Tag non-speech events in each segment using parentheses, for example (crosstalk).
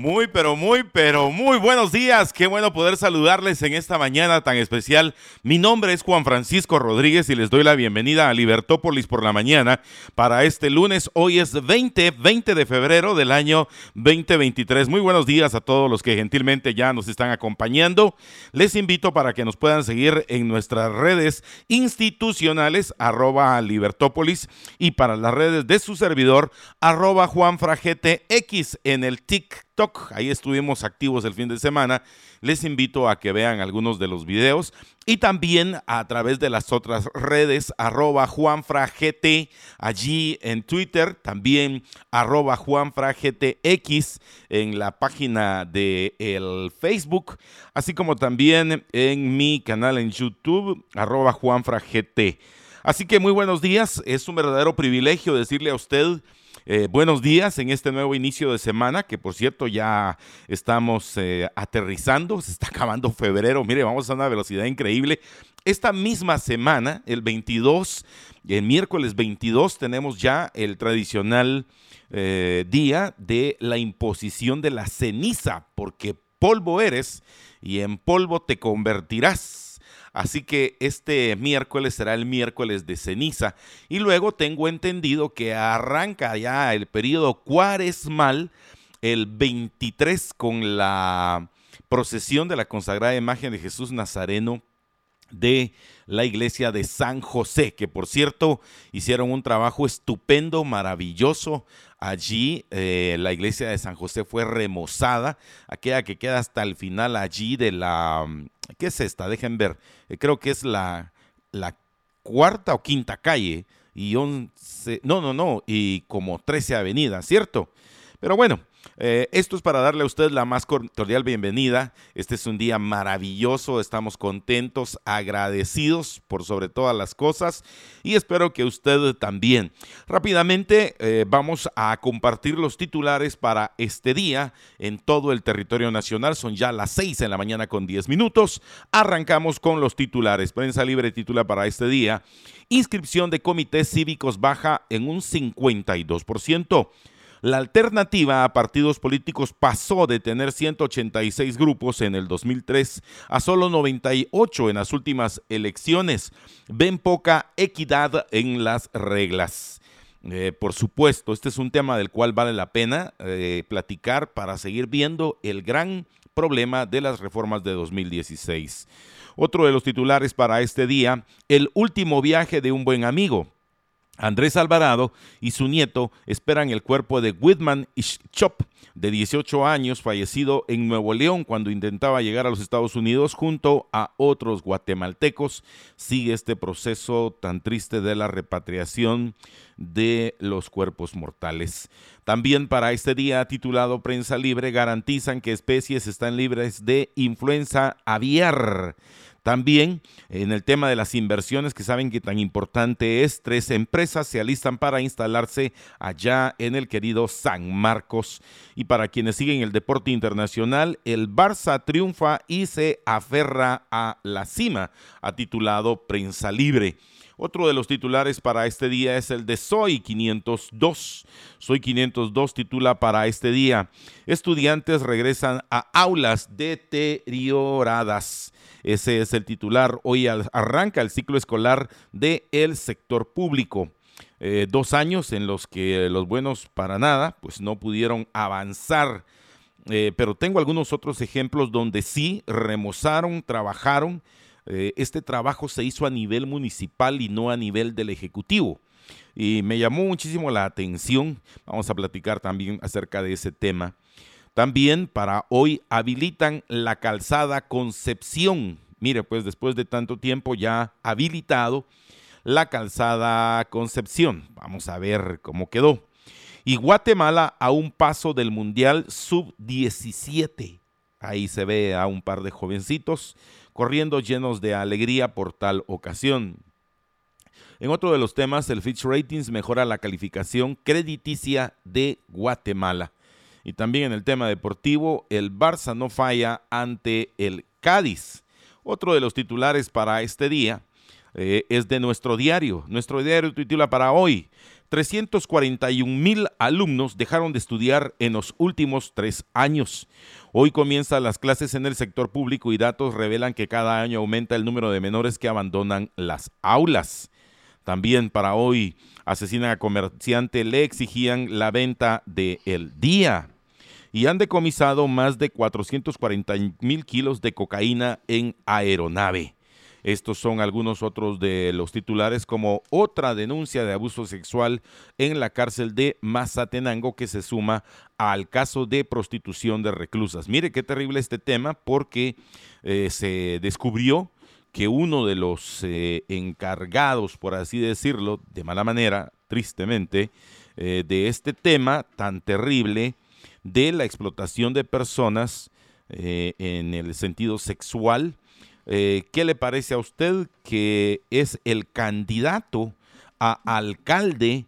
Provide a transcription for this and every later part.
Muy, pero muy, pero muy buenos días. Qué bueno poder saludarles en esta mañana tan especial. Mi nombre es Juan Francisco Rodríguez y les doy la bienvenida a Libertópolis por la mañana para este lunes. Hoy es 20, 20 de febrero del año 2023. Muy buenos días a todos los que gentilmente ya nos están acompañando. Les invito para que nos puedan seguir en nuestras redes institucionales, arroba Libertópolis, y para las redes de su servidor, arroba Juan X en el TIC Ahí estuvimos activos el fin de semana. Les invito a que vean algunos de los videos y también a través de las otras redes, arroba juanfragt, allí en Twitter, también arroba juanfragtx en la página de el Facebook, así como también en mi canal en YouTube, arroba juanfragt. Así que muy buenos días, es un verdadero privilegio decirle a usted eh, buenos días en este nuevo inicio de semana, que por cierto ya estamos eh, aterrizando, se está acabando febrero, mire, vamos a una velocidad increíble. Esta misma semana, el 22, el miércoles 22, tenemos ya el tradicional eh, día de la imposición de la ceniza, porque polvo eres y en polvo te convertirás. Así que este miércoles será el miércoles de ceniza. Y luego tengo entendido que arranca ya el periodo cuaresmal el 23 con la procesión de la consagrada imagen de Jesús Nazareno de la iglesia de San José, que por cierto hicieron un trabajo estupendo, maravilloso. Allí eh, la iglesia de San José fue remozada, aquella que queda hasta el final allí de la... ¿Qué es esta? Dejen ver. Eh, creo que es la, la cuarta o quinta calle y once, no, no, no, y como 13 avenidas, ¿cierto? Pero bueno, eh, esto es para darle a usted la más cordial bienvenida. Este es un día maravilloso, estamos contentos, agradecidos por sobre todas las cosas y espero que usted también. Rápidamente eh, vamos a compartir los titulares para este día en todo el territorio nacional. Son ya las 6 en la mañana con 10 minutos. Arrancamos con los titulares. Prensa Libre titula para este día. Inscripción de comités cívicos baja en un 52%. La alternativa a partidos políticos pasó de tener 186 grupos en el 2003 a solo 98 en las últimas elecciones. Ven poca equidad en las reglas. Eh, por supuesto, este es un tema del cual vale la pena eh, platicar para seguir viendo el gran problema de las reformas de 2016. Otro de los titulares para este día, el último viaje de un buen amigo. Andrés Alvarado y su nieto esperan el cuerpo de Whitman Chop, de 18 años, fallecido en Nuevo León cuando intentaba llegar a los Estados Unidos junto a otros guatemaltecos. Sigue este proceso tan triste de la repatriación de los cuerpos mortales. También para este día titulado Prensa Libre garantizan que especies están libres de influenza aviar. También en el tema de las inversiones, que saben que tan importante es, tres empresas se alistan para instalarse allá en el querido San Marcos. Y para quienes siguen el deporte internacional, el Barça triunfa y se aferra a la cima, ha titulado Prensa Libre. Otro de los titulares para este día es el de Soy 502. Soy 502 titula para este día. Estudiantes regresan a aulas deterioradas. Ese es el titular. Hoy arranca el ciclo escolar del el sector público. Eh, dos años en los que los buenos para nada, pues no pudieron avanzar. Eh, pero tengo algunos otros ejemplos donde sí remozaron, trabajaron. Eh, este trabajo se hizo a nivel municipal y no a nivel del Ejecutivo. Y me llamó muchísimo la atención. Vamos a platicar también acerca de ese tema. También para hoy habilitan la calzada Concepción. Mire, pues después de tanto tiempo ya habilitado la calzada Concepción. Vamos a ver cómo quedó. Y Guatemala a un paso del Mundial Sub-17. Ahí se ve a un par de jovencitos corriendo llenos de alegría por tal ocasión. En otro de los temas, el Fitch Ratings mejora la calificación crediticia de Guatemala. Y también en el tema deportivo, el Barça no falla ante el Cádiz. Otro de los titulares para este día eh, es de nuestro diario. Nuestro diario titula para hoy, 341 mil alumnos dejaron de estudiar en los últimos tres años. Hoy comienzan las clases en el sector público y datos revelan que cada año aumenta el número de menores que abandonan las aulas. También para hoy asesinan a comerciante, le exigían la venta del el día y han decomisado más de 440 mil kilos de cocaína en aeronave. Estos son algunos otros de los titulares, como otra denuncia de abuso sexual en la cárcel de Mazatenango que se suma al caso de prostitución de reclusas. Mire qué terrible este tema porque eh, se descubrió que uno de los eh, encargados, por así decirlo, de mala manera, tristemente, eh, de este tema tan terrible de la explotación de personas en el sentido sexual, eh, ¿Qué le parece a usted que es el candidato a alcalde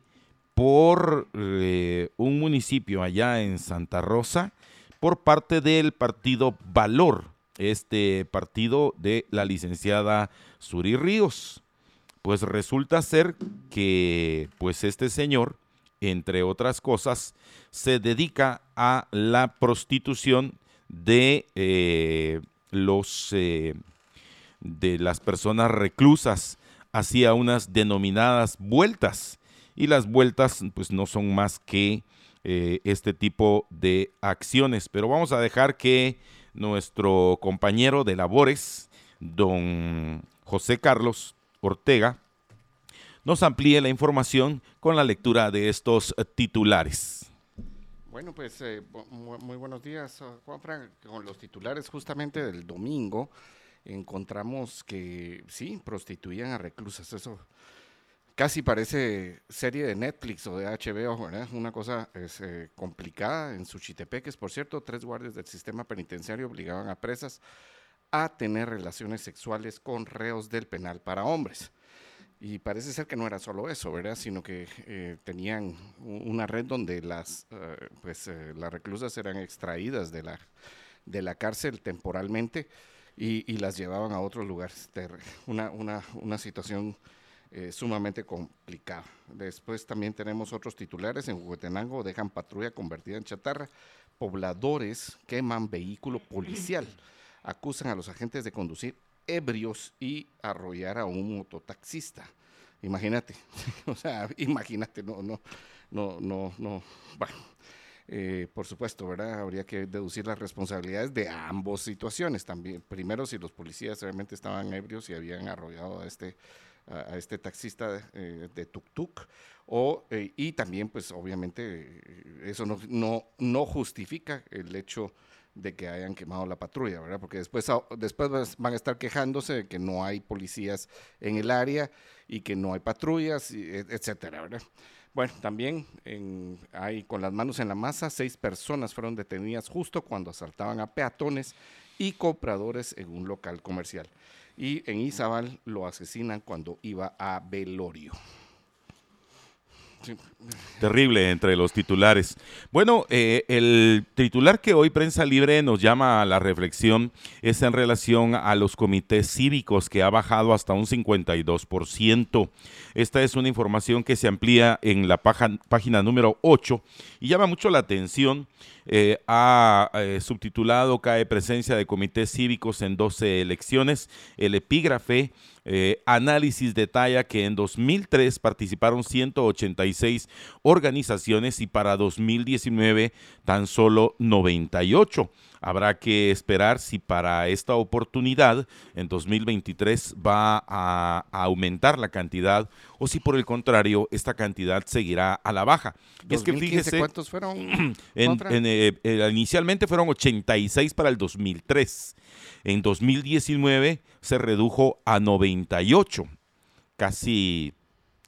por eh, un municipio allá en Santa Rosa por parte del partido Valor, este partido de la licenciada Suri Ríos? Pues resulta ser que pues este señor, entre otras cosas, se dedica a la prostitución de eh, los de las personas reclusas hacia unas denominadas vueltas. Y las vueltas pues no son más que eh, este tipo de acciones. Pero vamos a dejar que nuestro compañero de labores, don José Carlos Ortega, nos amplíe la información con la lectura de estos titulares. Bueno, pues eh, muy, buenos días, Juan Frank, con los titulares justamente del domingo encontramos que sí, prostituían a reclusas. Eso casi parece serie de Netflix o de HBO, ¿verdad? Una cosa es, eh, complicada. En Suchitepeques, por cierto, tres guardias del sistema penitenciario obligaban a presas a tener relaciones sexuales con reos del penal para hombres. Y parece ser que no era solo eso, ¿verdad? Sino que eh, tenían una red donde las, eh, pues, las reclusas eran extraídas de la, de la cárcel temporalmente y, las llevaban a otros lugares. Una, una, una situación eh, sumamente complicada. Después también tenemos otros titulares. En Huehuetenango dejan patrulla convertida en chatarra. Pobladores queman vehículo policial. (laughs) Acusan a los agentes de conducir ebrios y arrollar a un mototaxista. Imagínate, (laughs) o sea, imagínate, no, no, no, no, no. Bueno, eh, por supuesto, ¿verdad? Habría que deducir las responsabilidades de ambas situaciones también. Primero, si los policías realmente estaban ebrios y habían arrollado a este, a, este taxista eh, de tuk-tuk, o, eh, y también, pues obviamente, eso no, no, no justifica el hecho de que hayan quemado la patrulla, ¿verdad? Porque después, después van a estar quejándose de que no hay policías en el área y que no hay patrullas, etcétera, ¿verdad? Bueno, también hay con las manos en la masa, seis personas fueron detenidas justo cuando asaltaban a peatones y compradores en un local comercial. Y en Izabal lo asesinan cuando iba a velorio. Terrible entre los titulares. Bueno, eh, el titular que hoy Prensa Libre nos llama a la reflexión es en relación a los comités cívicos que ha bajado hasta un 52%. Esta es una información que se amplía en la página número 8 y llama mucho la atención. Eh, ha eh, subtitulado Cae presencia de comités cívicos en 12 elecciones. El epígrafe eh, análisis detalla que en 2003 participaron 186 organizaciones y para 2019 tan solo 98. Habrá que esperar si para esta oportunidad en 2023 va a, aumentar la cantidad o si por el contrario esta cantidad seguirá a la baja. es que fíjese, ¿cuántos fueron? (clears throat) Eh, eh, inicialmente fueron 86 para el 2003. En 2019 se redujo a 98. Casi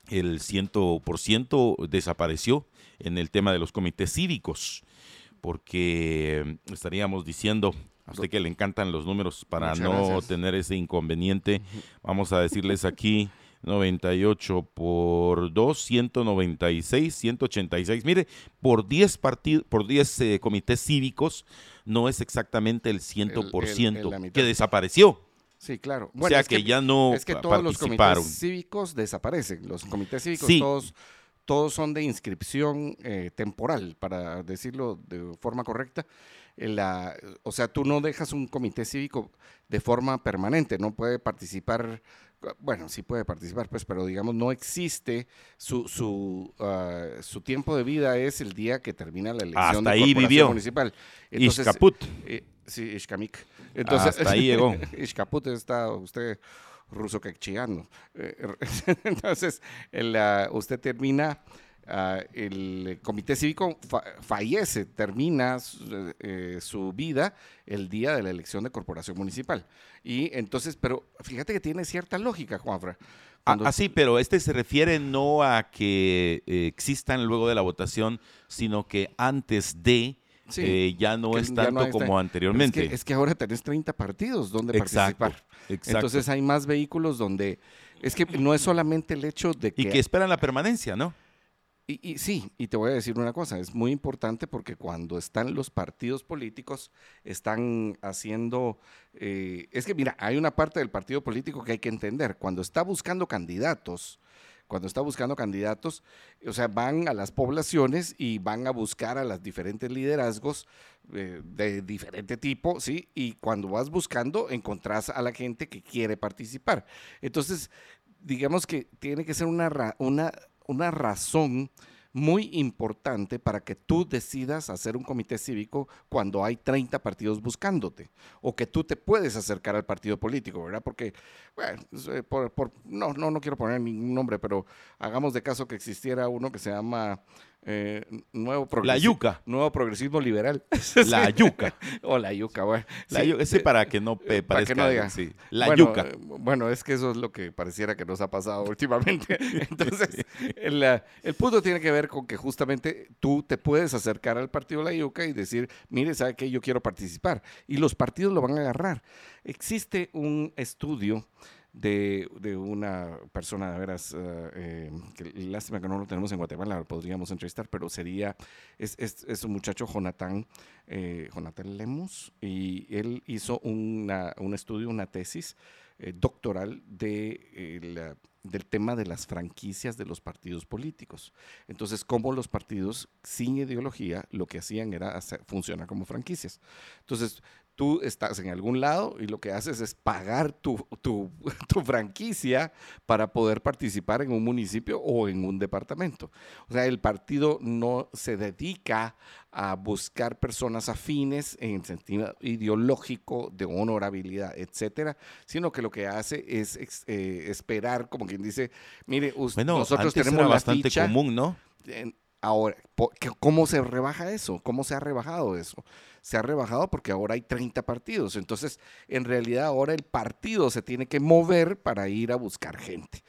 el 100% desapareció en el tema de los comités cívicos porque estaríamos diciendo a usted que le encantan los números para no tener ese inconveniente. Vamos a decirles aquí 98 por 2, 196, 186. Mire, por 10 partidos, por 10 eh, comités cívicos no es exactamente el 100% que desapareció. Sí, claro. o sea que, ya no Es que todos los comités cívicos desaparecen. Los comités cívicos todos, todos son de inscripción eh, temporal, para decirlo de forma correcta. La, o sea, tú no dejas un comité cívico de forma permanente, no puede participar bueno, sí puede participar, pues, pero digamos, no existe su, su, ah, su tiempo de vida es el día que termina la elección Hasta ahí vivió. municipal. Entonces, eh, sí, Ishkamik. Entonces, Hasta ahí llegó. (laughs) Ishkaput está usted ruso quechiano. Eh, (laughs) entonces, el, usted termina Ah, el comité cívico fallece, termina eh, su vida el día de la elección de corporación municipal. Y entonces, pero fíjate que tiene cierta lógica, Juanfra. Ah, ah, sí, pero este se refiere no a que eh, existan luego de la votación, sino que antes de eh, ya no es tanto como anteriormente. Es que, ahora tenés 30 partidos donde participar. Entonces hay más vehículos donde... Es que no es solamente el hecho de que... Y que esperan la permanencia, ¿no? Y, sí, y te voy a decir una cosa, es muy importante porque cuando están los partidos políticos, están haciendo, eh, es que mira, hay una parte del partido político que hay que entender, cuando está buscando candidatos, cuando está buscando candidatos, o sea, van a las poblaciones y van a buscar a los diferentes liderazgos eh, de diferente tipo, ¿sí? Y cuando vas buscando, encontrás a la gente que quiere participar. Entonces, digamos que tiene que ser una, una una razón muy importante para que tú decidas hacer un comité cívico cuando hay 30 partidos buscándote o que tú te puedes acercar al partido político, ¿verdad? Porque, bueno, eh, por, no, no, no quiero poner ningún nombre, pero hagamos de caso que existiera uno que se llama eh, nuevo la yuca. Nuevo progresismo liberal. (laughs) La yuca. (laughs) o la yuca, bueno. ese para que no parezca. Para que no diga. La yuca. Eh, bueno, es que eso es lo que pareciera que nos ha pasado (laughs) últimamente. Entonces, el, el, punto tiene que ver con que justamente tú te puedes acercar al partido la yuca y decir, mire, ¿sabe qué? Yo quiero participar. Y los partidos lo van a agarrar. Existe un estudio de, de, una persona, de veras, eh, eh, que lástima que no lo tenemos en Guatemala, lo podríamos entrevistar, pero sería, es, es, es un muchacho, Jonathan, eh, Jonathan Lemus, y él hizo una, un estudio, una tesis doctoral de, del tema de las franquicias de los partidos políticos. Entonces, cómo los partidos sin ideología lo que hacían era hacer, funcionar como franquicias. Entonces, tú estás en algún lado y lo que haces es pagar tu, (laughs) tu, franquicia para poder participar en un municipio o en un departamento. O sea, el partido no se dedica a buscar personas afines en sentido ideológico, de honorabilidad, etcétera, sino que lo que hace es eh, esperar, como quien dice, mire, nosotros tenemos era bastante común, ¿no? Ahora, ¿cómo se rebaja eso? ¿Cómo se ha rebajado eso? Se ha rebajado porque ahora hay 30 partidos. Entonces, en realidad ahora el partido se tiene que mover para ir a buscar gente.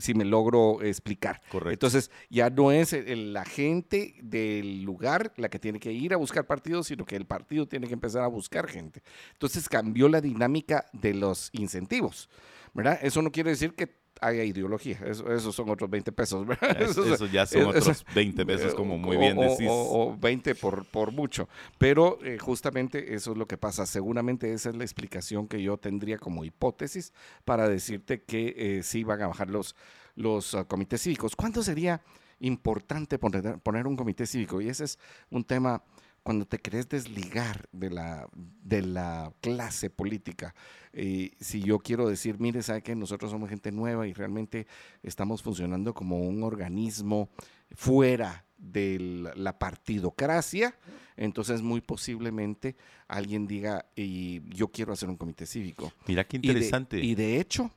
si me logro explicar. Correcto. Entonces, ya no es la gente del lugar la que tiene que ir a buscar partidos, sino que el partido tiene que empezar a buscar gente. Entonces, cambió la dinámica de los incentivos. ¿verdad? Eso no quiere decir que haya ideología. Eso, esos son otros 20 pesos. Eso, ya son otros 20 pesos, como muy bien decís. O, 20 por, por mucho. Pero eh, justamente eso es lo que pasa. Seguramente esa es la explicación que yo tendría como hipótesis para decirte que eh, sí van a bajar los, los uh, comités cívicos. ¿Cuánto sería importante poner, poner un comité cívico? Y ese es un tema cuando te querés desligar de la, de la clase política, eh, si yo quiero decir, mire, sabe que nosotros somos gente nueva y realmente estamos funcionando como un organismo fuera de la partidocracia, entonces muy posiblemente alguien diga, y yo quiero hacer un comité cívico. Mira qué interesante. y de hecho,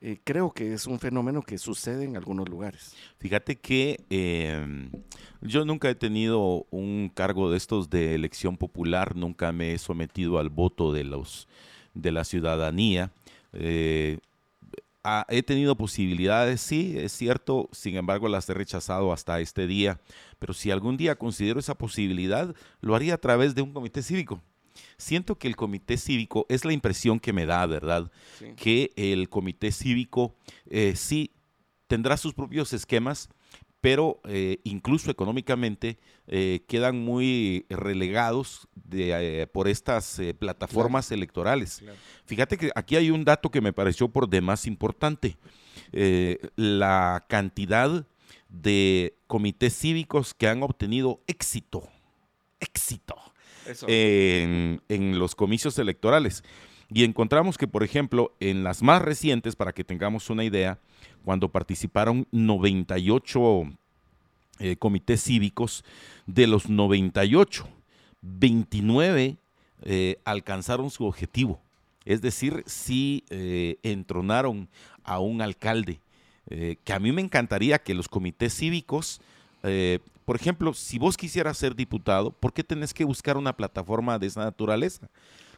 eh, creo que es un fenómeno que sucede en algunos lugares. Fíjate que em, yo nunca he tenido un cargo de estos de elección popular, nunca me he sometido al voto de, los, de la ciudadanía. Eh, he tenido posibilidades, sí, es cierto, sin embargo las he rechazado hasta este día, pero si algún día considero esa posibilidad, lo haría a través de un comité cívico siento que el comité cívico, es la impresión que me da, ¿verdad? Que el comité cívico eh, sí tendrá sus propios esquemas, pero eh, incluso económicamente eh, quedan muy relegados por estas plataformas electorales. Fíjate que aquí hay un dato que me pareció por demás importante. la cantidad de comités cívicos que han obtenido éxito, éxito en, los comicios electorales. Y encontramos que, por ejemplo, en las más recientes, para que tengamos una idea, cuando participaron 98 eh, comités cívicos, de los 98, 29 eh, alcanzaron su objetivo. Es decir, sí eh, entronaron a un alcalde, que a mí me encantaría que los comités cívicos por ejemplo, si vos quisieras ser diputado, ¿por qué tenés que buscar una plataforma de esa naturaleza?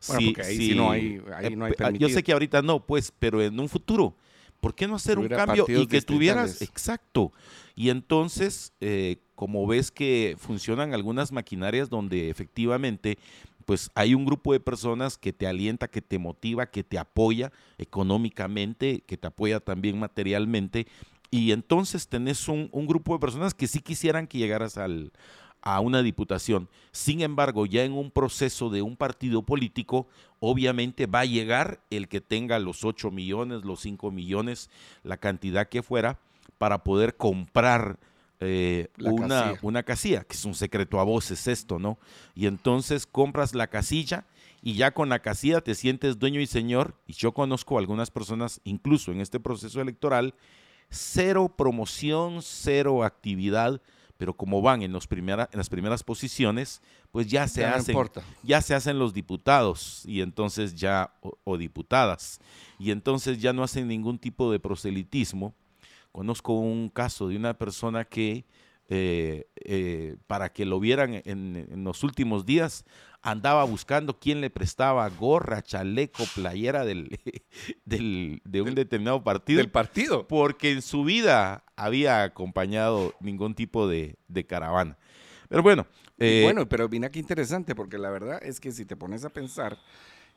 Bueno, porque ahí sí no hay, ahí no hay eh, Yo sé que ahorita no, pues, pero en un futuro, ¿por qué no hacer un cambio y que tuvieras, exacto? Y entonces, eh, como ves que funcionan algunas maquinarias donde efectivamente pues hay un grupo de personas que te alienta, que te motiva, que te apoya económicamente, que te apoya también materialmente y entonces tenés un, grupo de personas que sí quisieran que llegaras al, a una diputación. Sin embargo, ya en un proceso de un partido político, obviamente va a llegar el que tenga los 8 millones, los 5 millones, la cantidad que fuera, para poder comprar eh, una, casilla. una casilla, que es un secreto a voces esto, ¿no? Y entonces compras la casilla y ya con la casilla te sientes dueño y señor. Y yo conozco algunas personas, incluso en este proceso electoral, cero promoción, cero actividad, pero como van en, los primera, en las primeras posiciones, pues ya se, hacen, ya se hacen los diputados y entonces ya, o, diputadas, y entonces ya no hacen ningún tipo de proselitismo. Conozco un caso de una persona que eh, eh, para que lo vieran en, los últimos días, andaba buscando quién le prestaba gorra, chaleco, playera del, (laughs) de un determinado partido. Del partido. Porque en su vida había acompañado ningún tipo de, caravana. Pero bueno. Eh, bueno, pero mira qué interesante, porque la verdad es que si te pones a pensar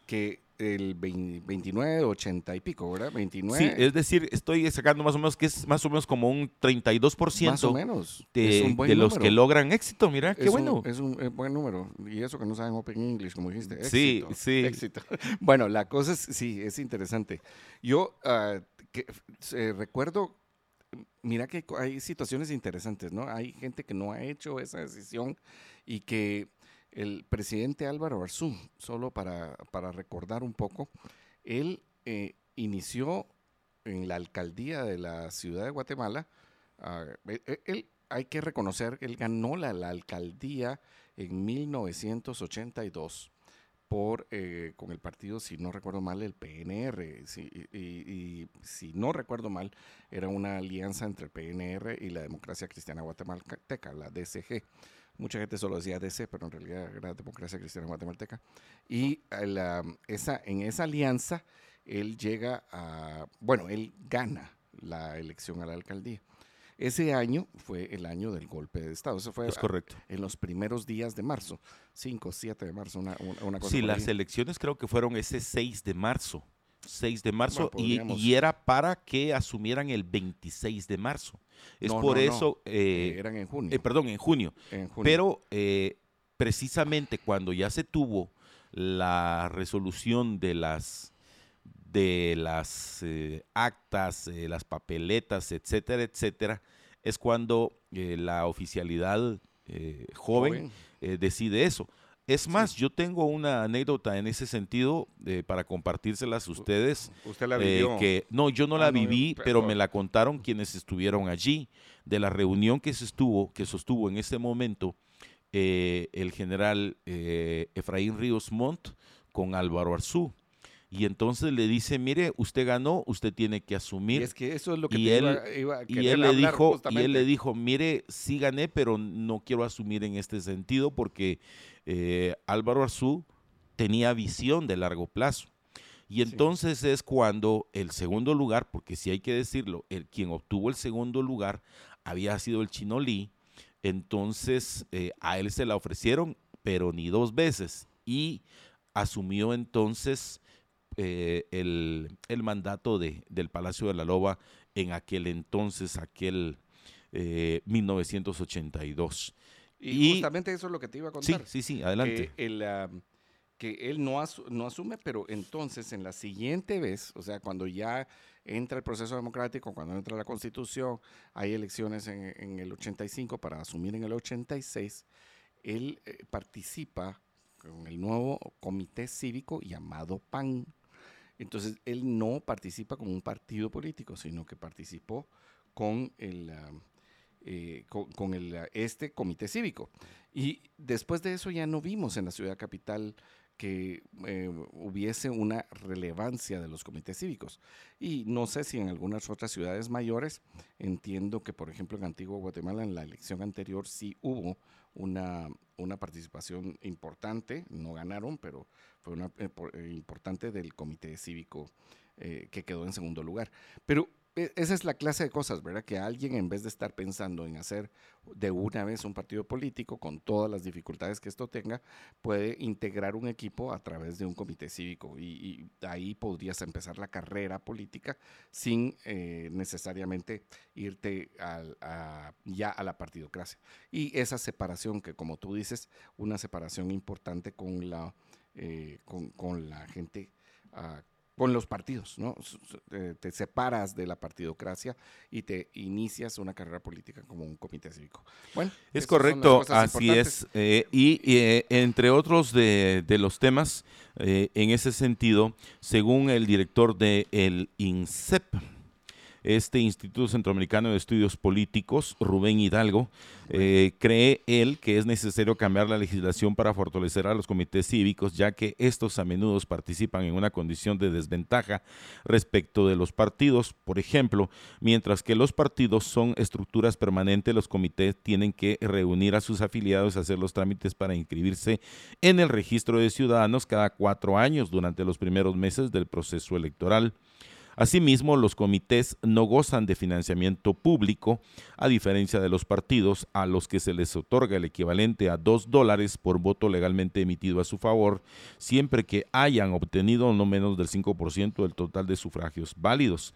que el 29, 80 y pico, ¿verdad? 29. Sí, es decir, estoy sacando más o menos que es más o menos como un 32% más o menos. de, de los que logran éxito. Mira, qué bueno. es un buen número. Y eso que no saben Open English, como dijiste. Éxito, sí, sí. Éxito. (laughs) Bueno, la cosa es, sí, es interesante. Yo uh, que, recuerdo, mira que hay situaciones interesantes, ¿no? Hay gente que no ha hecho esa decisión y que el presidente Álvaro Arzú, solo para, recordar un poco, él eh, inició en la alcaldía de la ciudad de Guatemala. Ah, e, e, hay que reconocer que él ganó la, alcaldía en 1982 por, eh, con el partido, si no recuerdo mal, el PNR. y, si no recuerdo mal, era una alianza entre el PNR y la Democracia Cristiana Guatemalteca, la DCG. Mucha gente solo decía DC, pero en realidad era Democracia Cristiana Guatemalteca. Y esa, en esa alianza, él llega a, bueno, él gana la elección a la alcaldía. Ese año fue el año del golpe de Estado. Eso fue es correcto. en los primeros días de marzo, 5, 7 de marzo, una, una cosa. Sí, las elecciones creo que fueron ese 6 de marzo. 6 de marzo y, era para que asumieran el 26 de marzo. Es por eso... Eh, eh, eran en junio. Eh, perdón, en junio. Pero precisamente cuando ya se tuvo la resolución de las de las actas, las papeletas, etcétera, etcétera, es cuando la oficialidad joven, decide eso. Es más, yo tengo una anécdota en ese sentido eh, para compartírselas a ustedes. ¿Usted la eh, vivió? que, no, yo no la ah, viví, pero me la contaron quienes estuvieron allí. De la reunión que se estuvo, que sostuvo en ese momento eh, el general Efraín Ríos Montt con Álvaro Arzú. Y entonces le dice, mire, usted ganó, usted tiene que asumir. Y es que eso es lo que y él, y él le dijo, y él le dijo, mire, sí gané, pero no quiero asumir en este sentido porque eh, Álvaro Arzú tenía visión de largo plazo. Y entonces es cuando el segundo lugar, porque si hay que decirlo, el quien obtuvo el segundo lugar había sido el Chino Lee, entonces eh, a él se la ofrecieron, pero ni dos veces. Y asumió entonces eh, el, mandato de, del Palacio de la Loba en aquel entonces, aquel 1982. Y, justamente eso es lo que te iba a contar. Sí, sí, sí, adelante. que él no, no asume, pero entonces en la siguiente vez, o sea, cuando ya entra el proceso democrático, cuando entra la constitución, hay elecciones en, el 85 para asumir en el 86, él eh, participa con el nuevo comité cívico llamado PAN. Entonces, él no participa con un partido político, sino que participó con el... Eh, con, el, este comité cívico. Y después de eso ya no vimos en la ciudad capital que eh, hubiese una relevancia de los comités cívicos. Y no sé si en algunas otras ciudades mayores, entiendo que por ejemplo en Antigua Guatemala en la elección anterior sí hubo una, una participación importante, no ganaron, pero fue una eh, importante del comité cívico que quedó en segundo lugar. Pero esa es la clase de cosas, ¿verdad? Que alguien en vez de estar pensando en hacer de una vez un partido político con todas las dificultades que esto tenga, puede integrar un equipo a través de un comité cívico y, ahí podrías empezar la carrera política sin eh, necesariamente irte ya a la partidocracia. Y esa separación que, como tú dices, una separación importante con la, eh, con, la gente uh, con los partidos, ¿no? Te separas de la partidocracia y te inicias una carrera política como un comité cívico. Bueno, es correcto, así es. Eh, y eh, entre otros de, los temas, eh, en ese sentido, según el director del el INSEP, este Instituto Centroamericano de Estudios Políticos, Rubén Hidalgo, eh, cree él que es necesario cambiar la legislación para fortalecer a los comités cívicos, ya que estos a menudo participan en una condición de desventaja respecto de los partidos. Por ejemplo, mientras que los partidos son estructuras permanentes, los comités tienen que reunir a sus afiliados y hacer los trámites para inscribirse en el registro de ciudadanos cada cuatro años durante los primeros meses del proceso electoral. Asimismo, los comités no gozan de financiamiento público, a diferencia de los partidos a los que se les otorga el equivalente a dos dólares por voto legalmente emitido a su favor, siempre que hayan obtenido no menos del 5% del total de sufragios válidos.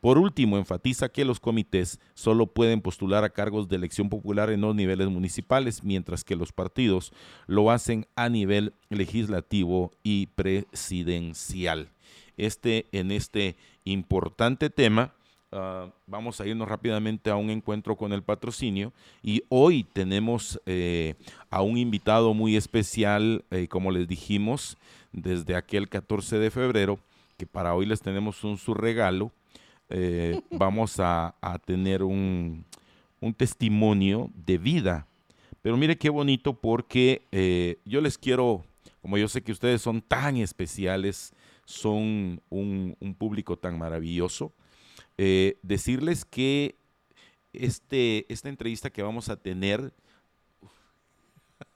Por último, enfatiza que los comités solo pueden postular a cargos de elección popular en los niveles municipales, mientras que los partidos lo hacen a nivel legislativo y presidencial. Este, en este importante tema. Ah, vamos a irnos rápidamente a un encuentro con el patrocinio y hoy tenemos eh, a un invitado muy especial, eh, como les dijimos, desde aquel 14 de febrero, que para hoy les tenemos un su regalo. Eh, (laughs) vamos a, tener un, un, testimonio de vida. Pero mire qué bonito porque yo les quiero, como yo sé que ustedes son tan especiales, son un, público tan maravilloso. Eh, decirles que este, esta entrevista que vamos a tener,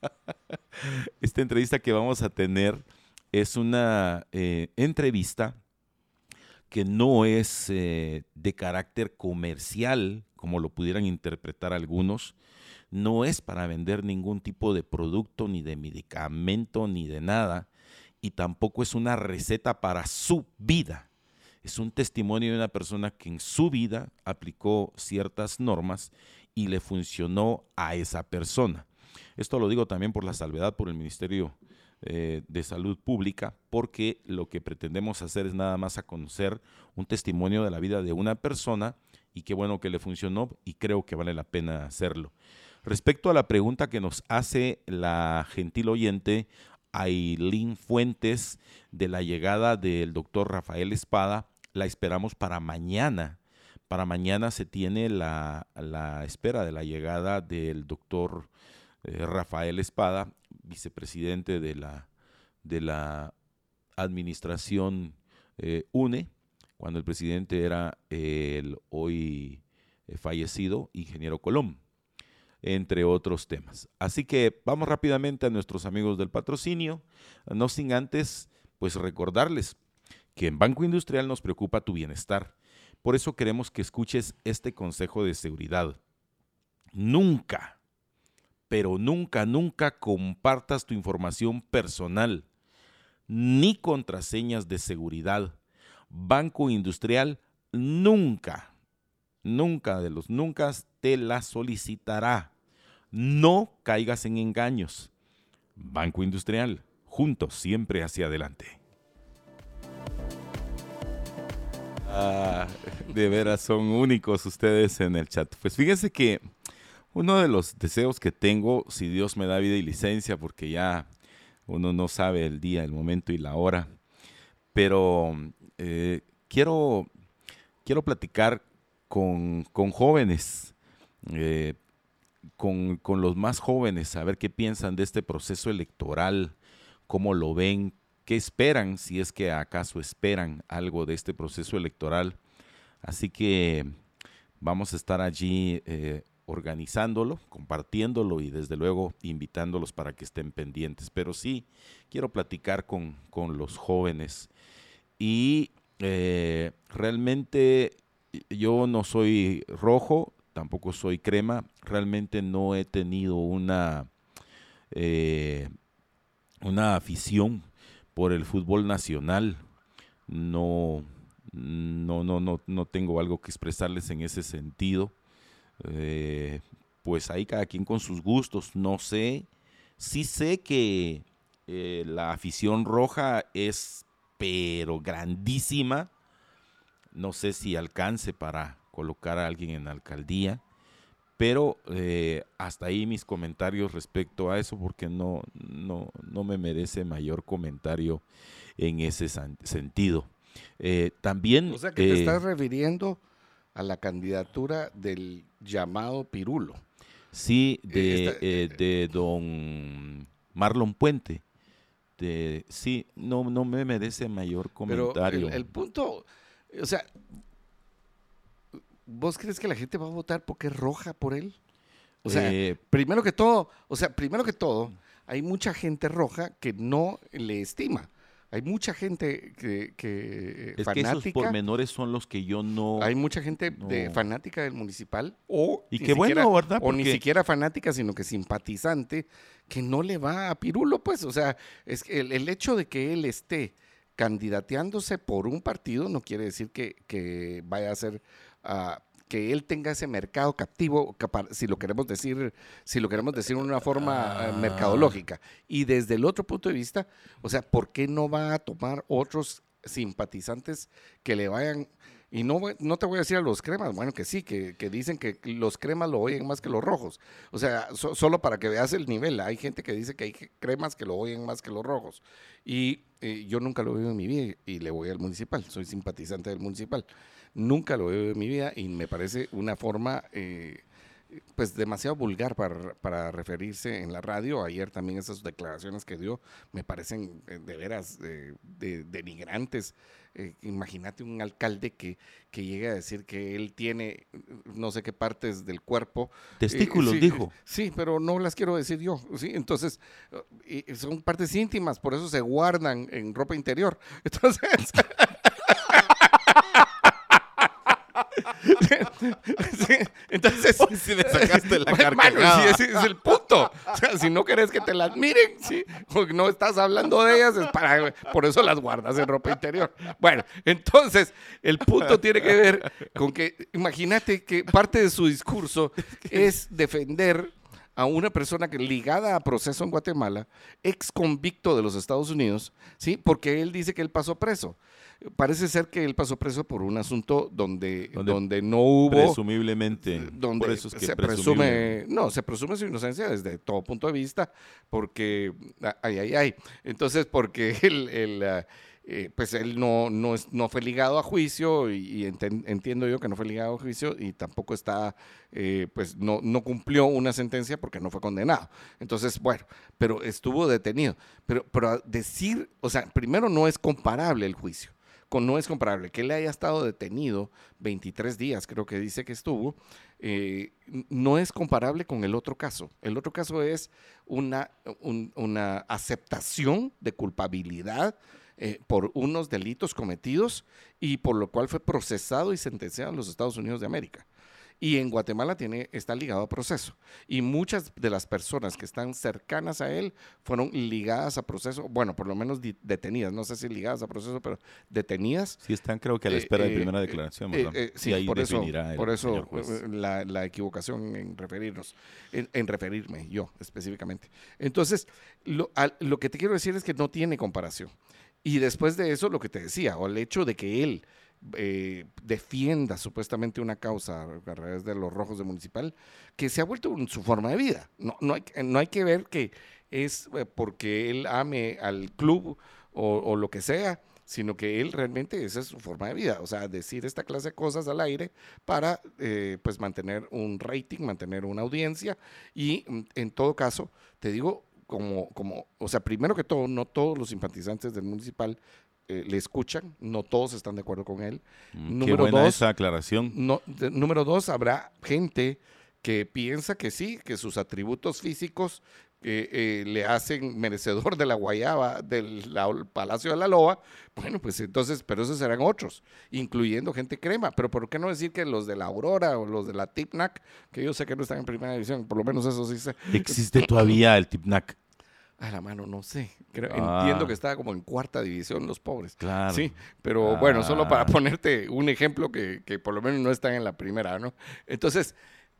(laughs) esta entrevista que vamos a tener es una eh, entrevista que no es eh, de carácter comercial, como lo pudieran interpretar algunos, no es para vender ningún tipo de producto, ni de medicamento, ni de nada, y tampoco es una receta para su vida. Es un testimonio de una persona que en su vida aplicó ciertas normas y le funcionó a esa persona. Esto lo digo también por la salvedad por el Ministerio eh, de Salud Pública, porque lo que pretendemos hacer es nada más a conocer un testimonio de la vida de una persona y qué bueno que le funcionó y creo que vale la pena hacerlo. Respecto a la pregunta que nos hace la gentil oyente, Ailín Fuentes de la llegada del doctor Rafael Espada. La esperamos para mañana. Para mañana se tiene la, espera de la llegada del doctor eh, Rafael Espada, vicepresidente de la, de la administración eh, UNE, cuando el presidente era el hoy eh, fallecido ingeniero Colón entre otros temas. Así que vamos rápidamente a nuestros amigos del patrocinio, no sin antes pues recordarles que en Banco Industrial nos preocupa tu bienestar. Por eso queremos que escuches este consejo de seguridad. Nunca, pero nunca, nunca compartas tu información personal, ni contraseñas de seguridad. Banco Industrial nunca, nunca de los nunca te la solicitará. No caigas en engaños. Banco Industrial, juntos siempre hacia adelante. Ah, de veras son únicos ustedes en el chat. Pues fíjense que uno de los deseos que tengo, si Dios me da vida y licencia, porque ya uno no sabe el día, el momento y la hora, pero eh, quiero, quiero platicar con, jóvenes, eh, con, con, los más jóvenes, a ver qué piensan de este proceso electoral, cómo lo ven, qué esperan, si es que acaso esperan algo de este proceso electoral. Así que vamos a estar allí eh, organizándolo, compartiéndolo y desde luego invitándolos para que estén pendientes. Pero sí, quiero platicar con, los jóvenes. Y eh, realmente yo no soy rojo, tampoco soy crema, realmente no he tenido una, eh, una afición por el fútbol nacional. No, no, no, no, no tengo algo que expresarles en ese sentido. Eh, pues ahí cada quien con sus gustos. No sé, sí sé que eh, la afición roja es, pero grandísima. No sé si alcance para colocar a alguien en alcaldía. Pero eh, hasta ahí mis comentarios respecto a eso, porque no, no, no me merece mayor comentario en ese sentido. Eh, también. O sea, que te estás eh, refiriendo a la candidatura del llamado Pirulo. Sí, de, de don Marlon Puente. De, sí, no, no me merece mayor comentario. el punto, o sea, ¿Vos crees que la gente va a votar porque es roja por él? O sea, eh, primero que todo, o sea, primero que todo, hay mucha gente roja que no le estima. Hay mucha gente que, que es que esos pormenores son los que yo no. Hay mucha gente de, fanática del municipal o y qué bueno, ¿verdad? O ni siquiera fanática, sino que simpatizante que no le va a Pirulo, pues, o sea, es que el, hecho de que él esté candidateándose por un partido no quiere decir que, que vaya a ser que él tenga ese mercado captivo, si lo queremos decir, si lo queremos decir de una forma eh, ah. mercadológica. Y desde el otro punto de vista, o sea, ¿por qué no va a tomar otros simpatizantes que le vayan y no, no te voy a decir a los cremas, bueno, que sí, que, dicen que los cremas lo oyen más que los rojos. O sea, solo para que veas el nivel, hay gente que dice que hay cremas que lo oyen más que los rojos. Y eh, yo nunca lo he oído en mi vida y le voy al municipal, soy simpatizante del municipal. Nunca lo he oído en mi vida y me parece una forma... Eh, pues demasiado vulgar para, para, referirse en la radio. Ayer también esas declaraciones que dio me parecen eh, de veras de, denigrantes. Eh, imagínate un alcalde que, que llegue a decir que él tiene no sé qué partes del cuerpo. Testículos, dijo. Sí, pero no las quiero decir yo. ¿sí? Entonces, son partes íntimas, por eso se guardan en ropa interior. (laughs) Entonces... (laughs) entonces, si me sacaste la carcajada. ese es el punto. O sea, si no querés que te las miren. Porque no estás hablando de ellas, es para, por eso las guardas en ropa interior. Bueno, entonces, el punto tiene que ver con que, imagínate que parte de su discurso es defender a una persona que ligada a proceso en Guatemala, ex convicto de los Estados Unidos, ¿sí? Porque él dice que él pasó preso. Parece ser que él pasó preso por un asunto donde, donde, no hubo... Presumiblemente. Donde por eso es que se presume... No, se presume su inocencia desde todo punto de vista, porque... Ay, ay, ay. Entonces, porque (laughs) el... Ah, eh, pues él no, no, no, fue ligado a juicio y, entiendo yo que no fue ligado a juicio y tampoco está, eh, pues no, no cumplió una sentencia porque no fue condenado. Entonces, bueno, pero estuvo detenido. Pero, pero decir, o sea, primero no es comparable el juicio no es comparable. Que él haya estado detenido 23 días, creo que dice que estuvo, eh, no es comparable con el otro caso. El otro caso es una, una aceptación de culpabilidad eh, por unos delitos cometidos y por lo cual fue procesado y sentenciado en los Estados Unidos de América. Y en Guatemala tiene, está ligado a proceso. Y muchas de las personas que están cercanas a él fueron ligadas a proceso, bueno, por lo menos detenidas, no sé si ligadas a proceso, pero detenidas. Sí, están creo que a la espera de primera declaración, sí, por eso, por eso la, equivocación en referirnos, en, referirme yo específicamente. Entonces, lo, lo que te quiero decir es que no tiene comparación. Y después de eso, lo que te decía, o el hecho de que él eh, defienda supuestamente una causa a través de los rojos de municipal, que se ha vuelto su forma de vida. No, no, hay, no hay que ver que es eh, porque él ame al club o, lo que sea, sino que él realmente esa es su forma de vida, o sea, decir esta clase de cosas al aire para eh, pues mantener un rating, mantener una audiencia y mm, en todo caso, te digo, como, como, o sea, primero que todo, no todos los simpatizantes del municipal eh, le escuchan, no todos están de acuerdo con él. Mm, número dos, esa aclaración. No, número dos, habrá gente que piensa que sí, que sus atributos físicos eh, eh, le hacen merecedor de la guayaba del Palacio de la Loa, bueno, pues entonces, pero esos serán otros, incluyendo gente crema. Pero ¿por qué no decir que los de la Aurora o los de la Tipnac, que yo sé que no están en primera división, por lo menos eso sí se... ¿Existe todavía el Tipnac? A la mano, no sé. Entiendo ah. que estaba como en cuarta división los pobres. Claro. Sí, pero bueno, solo para ah. ponerte un ejemplo que, que, por lo menos no están en la primera, ¿no? Entonces,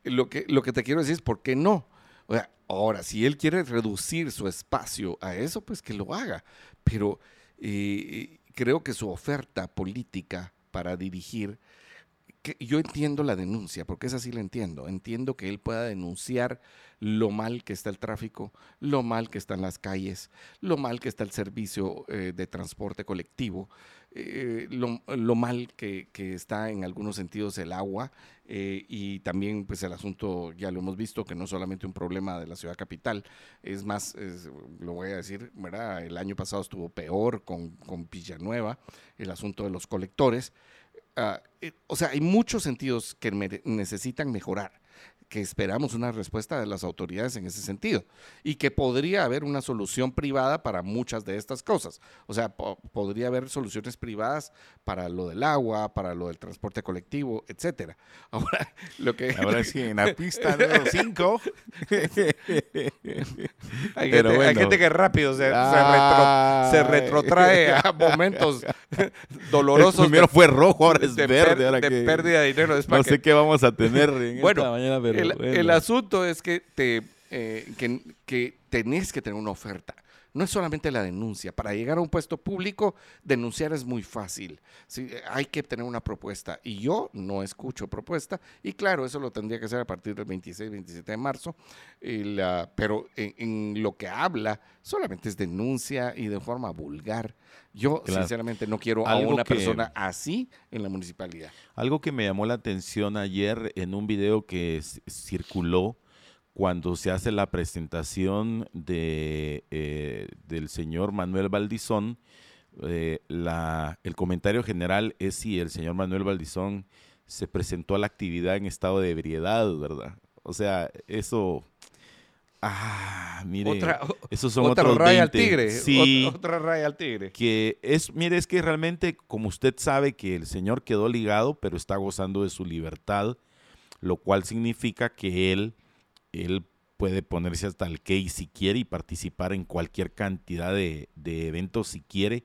lo que, lo que te quiero decir es, ¿por qué no? O sea, ahora, si él quiere reducir su espacio a eso, pues que lo haga. Pero eh, creo que su oferta política para dirigir yo entiendo la denuncia, porque es así la entiendo. Entiendo que él pueda denunciar lo mal que está el tráfico, lo mal que están las calles, lo mal que está el servicio eh, de transporte colectivo, eh, lo, mal que, está en algunos sentidos el agua eh, y también pues el asunto, ya lo hemos visto, que no es solamente un problema de la ciudad capital, es más, lo voy a decir, ¿verdad? el año pasado estuvo peor con, con Villanueva, el asunto de los colectores. Eh, o sea, hay muchos sentidos que necesitan mejorar, que esperamos una respuesta de las autoridades en ese sentido y que podría haber una solución privada para muchas de estas cosas. O sea, podría haber soluciones privadas para lo del agua, para lo del transporte colectivo, etcétera. (laughs) Ahora, lo que ahora (laughs) sí en la pista número 5 (laughs) hay, gente, que rápido se, se, retrotrae a momentos dolorosos. primero fue rojo, ahora es verde. Ahora de pérdida de dinero. no sé qué vamos a tener en bueno, esta mañana, pero el, asunto es que, te, eh, que, que tenés que tener una oferta no es solamente la denuncia. Para llegar a un puesto público, denunciar es muy fácil. hay que tener una propuesta. Y yo no escucho propuesta. Y claro, eso lo tendría que hacer a partir del 26, 27 de marzo. pero en, lo que habla, solamente es denuncia y de forma vulgar. Yo, sinceramente, no quiero a una persona así en la municipalidad. Algo que me llamó la atención ayer en un video que circuló cuando se hace la presentación de, eh, del señor Manuel Valdizón, eh, la, el comentario general es si el señor Manuel Valdizón se presentó a la actividad en estado de ebriedad, ¿verdad? O sea, eso... Ah, mire, otra, esos son otra raya al tigre. Sí, otra raya al tigre. Que es, mire, es que realmente, como usted sabe que el señor quedó ligado, pero está gozando de su libertad, lo cual significa que él él puede ponerse hasta el case si quiere y participar en cualquier cantidad de, eventos si quiere,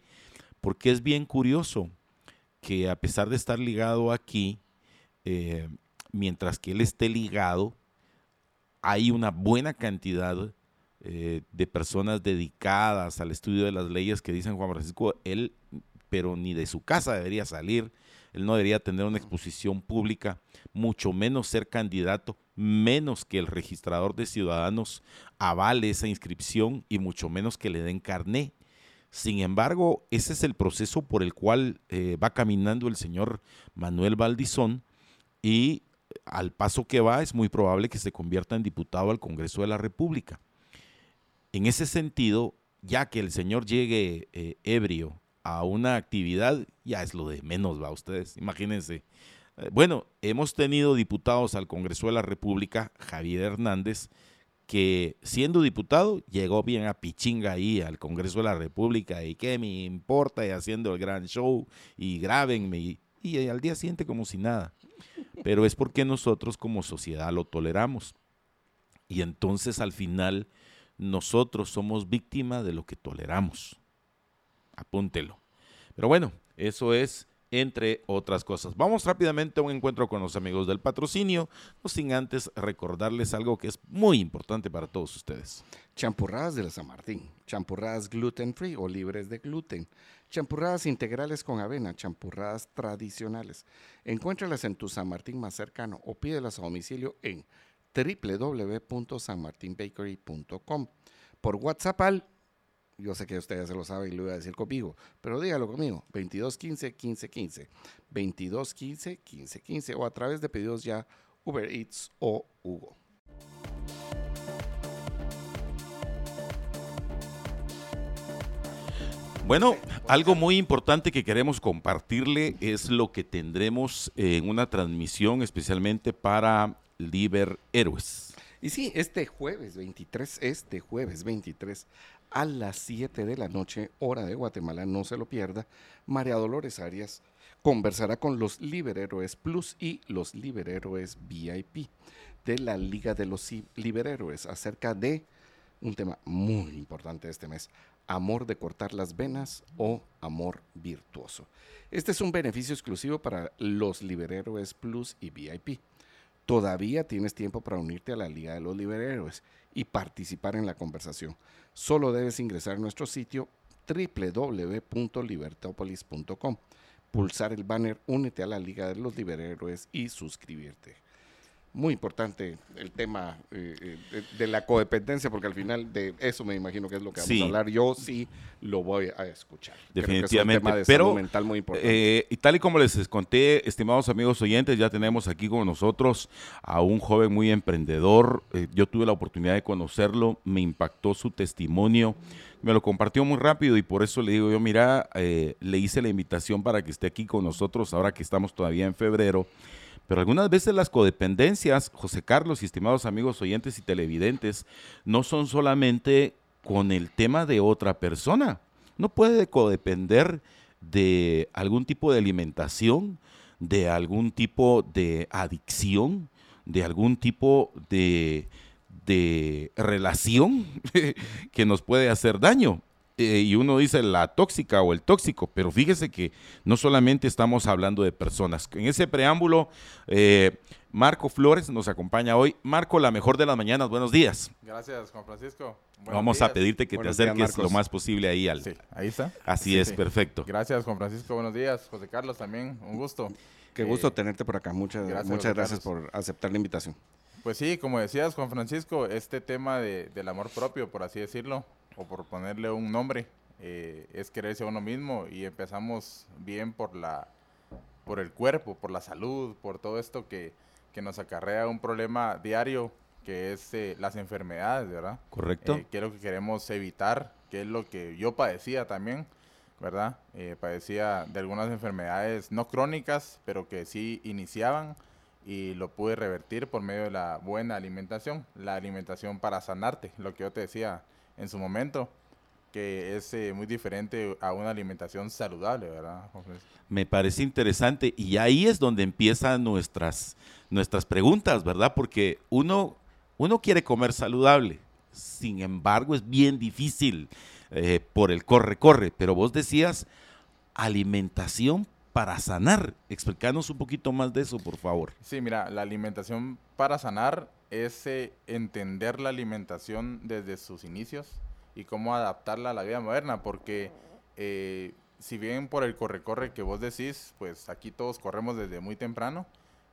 porque es bien curioso que a pesar de estar ligado aquí, eh, mientras que él esté ligado, hay una buena cantidad eh, de personas dedicadas al estudio de las leyes que dicen Juan Francisco, él, pero ni de su casa debería salir, él no debería tener una exposición pública, mucho menos ser candidato, menos que el registrador de ciudadanos avale esa inscripción y mucho menos que le den carné. Sin embargo, ese es el proceso por el cual eh, va caminando el señor Manuel Valdizón y al paso que va es muy probable que se convierta en diputado al Congreso de la República. En ese sentido, ya que el señor llegue eh, ebrio a una actividad, ya es lo de menos, va ustedes, imagínense. Eh, bueno, hemos tenido diputados al Congreso de la República, Javier Hernández, que siendo diputado llegó bien a pichinga ahí al Congreso de la República y qué me importa y haciendo el gran show y grábenme y, y al día siguiente como si nada. pero es porque nosotros como sociedad lo toleramos. Y entonces al final nosotros somos víctimas de lo que toleramos. Apúntelo. Pero bueno, eso es entre otras cosas. Vamos rápidamente a un encuentro con los amigos del patrocinio, no sin antes recordarles algo que es muy importante para todos ustedes. Champurradas de la San Martín, champurradas gluten free o libres de gluten, champurradas integrales con avena, champurradas tradicionales. Encuéntralas en tu San Martín más cercano o pídelas a domicilio en www.sanmartinbakery.com por WhatsApp al yo sé que ustedes se lo saben y lo voy a decir conmigo, pero dígalo conmigo, 2215 1515, 2215 1515 o a través de pedidos ya Uber Eats o Hugo. Bueno, algo muy importante que queremos compartirle es lo que tendremos en una transmisión especialmente para Liber Héroes. Y sí, este jueves 23, este jueves 23 a las 7 de la noche, hora de Guatemala, no se lo pierda, María Dolores Arias conversará con los Liberhéroes Plus y los Liberhéroes VIP de la Liga de los Liberhéroes acerca de un tema muy importante este mes, amor de cortar las venas o amor virtuoso. Este es un beneficio exclusivo para los Liberhéroes Plus y VIP. Todavía tienes tiempo para unirte a la Liga de los Liberhéroes y participar en la conversación. Solo debes ingresar a nuestro sitio www.libertopolis.com, pulsar el banner Únete a la Liga de los Liberhéroes y suscribirte muy importante el tema eh, eh, de, la codependencia, porque al final de eso me imagino que es lo que vamos a hablar. Yo sí lo voy a escuchar. Definitivamente. tema de Pero, mental muy importante. Eh, y tal y como les conté, estimados amigos oyentes, ya tenemos aquí con nosotros a un joven muy emprendedor. yo tuve la oportunidad de conocerlo, me impactó su testimonio. Me lo compartió muy rápido y por eso le digo yo, mira, le hice la invitación para que esté aquí con nosotros ahora que estamos todavía en febrero pero algunas veces las codependencias, José Carlos y estimados amigos oyentes y televidentes, no son solamente con el tema de otra persona. No puede codepender de algún tipo de alimentación, de algún tipo de adicción, de algún tipo de, de relación (laughs) que nos puede hacer daño. Eh, y uno dice la tóxica o el tóxico, pero fíjese que no solamente estamos hablando de personas. En ese preámbulo, eh, Marco Flores nos acompaña hoy. Marco, la mejor de las mañanas, buenos días. Gracias, Juan Francisco. Vamos a pedirte que te acerques lo más posible ahí al. Sí, ahí está. Así es, perfecto. Gracias, Juan Francisco. Buenos días. José Carlos también, un gusto. Qué gusto eh, tenerte por acá. Muchas gracias, muchas gracias por aceptar la invitación. Pues sí, como decías, Juan Francisco, este tema del amor propio, por así decirlo, o por ponerle un nombre, eh, es quererse a uno mismo y empezamos bien por la por el cuerpo, por la salud, por todo esto que, que nos acarrea un problema diario que es eh, las enfermedades, ¿verdad? Correcto. Eh, que es lo que queremos evitar, que es lo que yo padecía también, ¿verdad? padecía de algunas enfermedades no crónicas, pero que sí iniciaban y lo pude revertir por medio de la buena alimentación, la alimentación para sanarte, lo que yo te decía en su momento, que es eh, muy diferente a una alimentación saludable, ¿verdad? Me parece interesante y ahí es donde empiezan nuestras, nuestras preguntas, ¿verdad? Porque uno, uno quiere comer saludable, sin embargo es bien difícil eh, por el corre-corre, pero vos decías alimentación para sanar. Explícanos un poquito más de eso, por favor. Sí, mira, la alimentación para sanar es eh, entender la alimentación desde sus inicios y cómo adaptarla a la vida moderna, porque eh, si bien por el corre-corre que vos decís, pues aquí todos corremos desde muy temprano,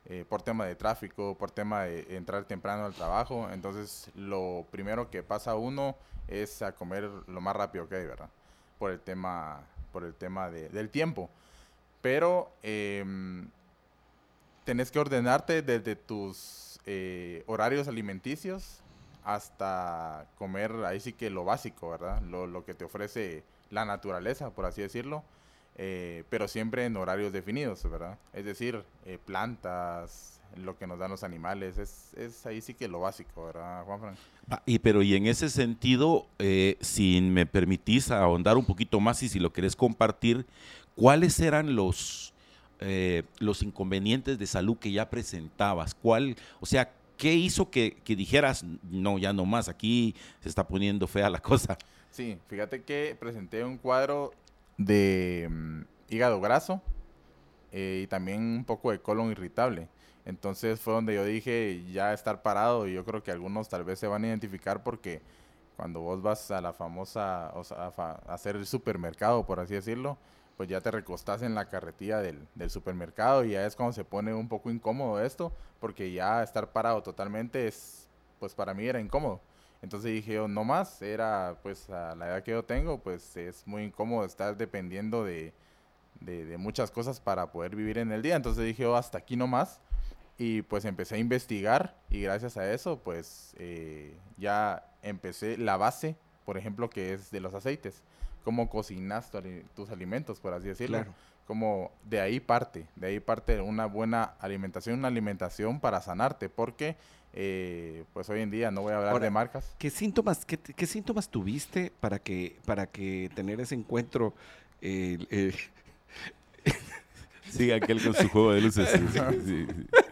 eh, por tema de tráfico, por tema de entrar temprano al trabajo, entonces lo primero que pasa uno es a comer lo más rápido que hay, ¿verdad? Por el tema, por el tema del tiempo. Pero em, tenés que ordenarte desde tus eh, horarios alimenticios hasta comer ahí sí que lo básico, ¿verdad? Lo, lo que te ofrece la naturaleza, por así decirlo, eh, pero siempre en horarios definidos, ¿verdad? Es decir, eh, plantas, lo que nos dan los animales, es, es, ahí sí que lo básico, ¿verdad, Juan ah, y pero y en ese sentido, si me permitís ahondar un poquito más y si lo querés compartir, ¿cuáles eran los eh, los inconvenientes de salud que ya presentabas? ¿Cuál, o sea, qué hizo que, que dijeras, no, ya no más, aquí se está poniendo fea la cosa? Sí, fíjate que presenté un cuadro de mm, hígado graso eh, y también un poco de colon irritable. Entonces fue donde yo dije ya estar parado y yo creo que algunos tal vez se van a identificar porque cuando vos vas a la famosa, o sea, a, hacer el supermercado, por así decirlo, pues ya te recostás en la carretilla del, del supermercado y ya es cuando se pone un poco incómodo esto, porque ya estar parado totalmente es, pues para mí era incómodo. Entonces dije yo, no más, era pues a la edad que yo tengo, pues es muy incómodo estar dependiendo de, de, muchas cosas para poder vivir en el día. Entonces dije yo, hasta aquí no más. Y pues empecé a investigar y gracias a eso pues eh, ya empecé la base, por ejemplo, que es de los aceites. Cómo cocinas tu ali- tus alimentos, por así decirlo. Claro. Como de ahí parte, de ahí parte una buena alimentación, una alimentación para sanarte, porque eh, pues hoy en día no voy a hablar Ahora, de marcas. ¿Qué síntomas, qué, qué síntomas tuviste para que, para que tener ese encuentro? eh, eh, Sí, aquel con su juego de luces. (laughs) sí, sí, sí.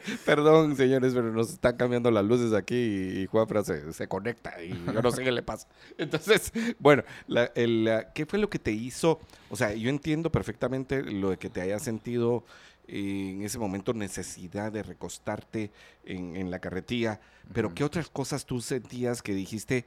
(laughs) perdón, señores, pero nos están cambiando las luces aquí y, Juanfra se, se conecta y yo no sé qué le pasa. Entonces, bueno, la- el, la- ¿qué fue lo que te hizo? O sea, yo entiendo perfectamente lo de que te hayas sentido eh, en ese momento necesidad de recostarte en, en la carretilla, pero. ¿qué otras cosas tú sentías que dijiste?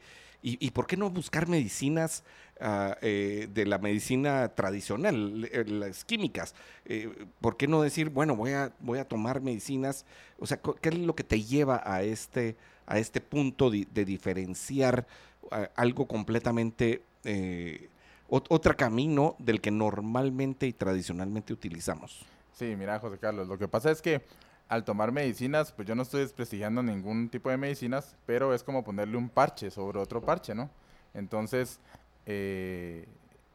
¿Y, por qué no buscar medicinas ah, eh, de la medicina tradicional, eh, las químicas? Eh, ¿Por qué no decir, bueno, voy a, voy a tomar medicinas? O sea, ¿qué es lo que te lleva a este, a este punto de, diferenciar ah, algo completamente, ot- otro camino del que normalmente y tradicionalmente utilizamos? Sí, mira, José Carlos, lo que pasa es que al tomar medicinas, pues yo no estoy desprestigiando ningún tipo de medicinas, pero es como ponerle un parche sobre otro parche, ¿no? Entonces, eh,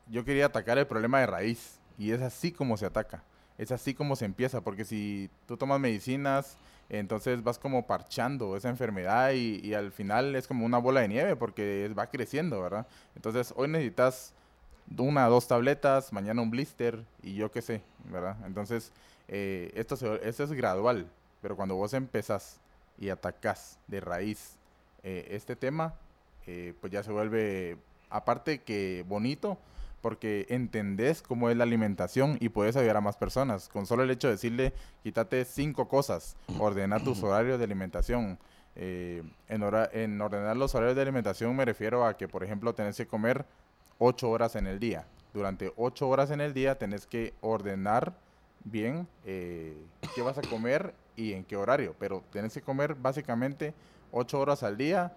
yo quería atacar el problema de raíz y es así como se ataca, es así como se empieza, porque si tú tomas medicinas, entonces vas como parchando esa enfermedad y, y al final es como una bola de nieve porque es- va creciendo, ¿verdad? Entonces, hoy necesitas una, dos tabletas, mañana un blister y yo qué sé, ¿verdad? Entonces, eh, esto, se- esto es gradual, pero cuando vos empezás y atacás de raíz eh, este tema, eh, pues ya se vuelve, aparte que bonito, porque entendés cómo es la alimentación y puedes ayudar a más personas. Con solo el hecho de decirle, quítate cinco cosas, ordena tus horarios de alimentación. Eh, en, hora- en ordenar los horarios de alimentación me refiero a que, por ejemplo, tenés que comer ocho horas en el día. Durante ocho horas en el día tenés que ordenar bien eh, qué vas a comer y en qué horario. Pero tenés que comer básicamente ocho horas al día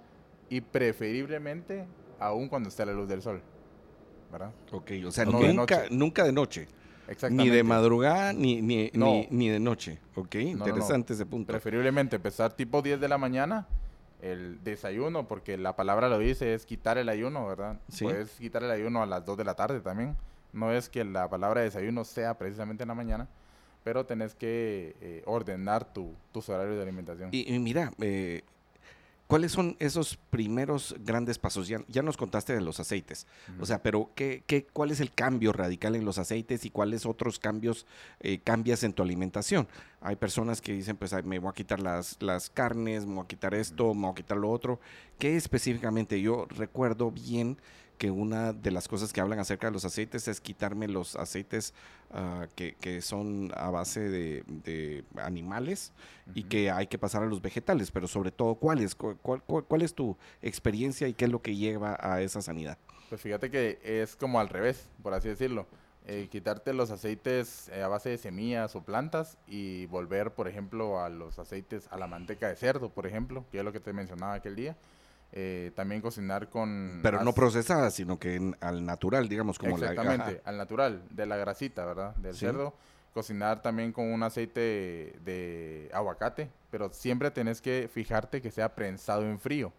y preferiblemente aún cuando esté la luz del sol. ¿Verdad? Ok, o sea, No nunca, de noche. Ni de madrugada, ni, ni, No. ni, ni de noche. Ok, no. interesante ese punto. Preferiblemente empezar tipo 10 de la mañana el desayuno, porque la palabra lo dice, es quitar el ayuno, ¿verdad? Sí. Puedes quitar el ayuno a las 2 de la tarde también. No es que la palabra desayuno sea precisamente en la mañana, pero tenés que eh, ordenar tu, tus horarios de alimentación. Y, y mira, eh, ¿cuáles son esos primeros grandes pasos? Ya, ya nos contaste de los aceites, o sea, pero ¿qué, qué, cuál es el cambio radical en los aceites y cuáles otros cambios eh, cambias en tu alimentación? Hay personas que dicen, pues me voy a quitar las, las carnes, me voy a quitar esto, me voy a quitar lo otro. ¿Qué específicamente? Yo recuerdo bien que una de las cosas que hablan acerca de los aceites es quitarme los aceites ah, que, que son a base de, de animales y que hay que pasar a los vegetales, pero sobre todo, ¿cuáles? ¿Cuál, cuál, cuál- cuál es tu experiencia y qué es lo que lleva a esa sanidad? Pues fíjate que es como al revés, por así decirlo. Eh, quitarte los aceites eh, a base de semillas o plantas y volver, por ejemplo, a los aceites, a la manteca de cerdo, por ejemplo, que es lo que te mencionaba aquel día. Eh, también cocinar con... Pero no procesada, sino que en- al natural, digamos, como la... Exactamente, ajá. al natural, de la grasita, ¿verdad? Del Sí. cerdo. Cocinar también con un aceite de aguacate, pero siempre tenés que fijarte que sea prensado en frío,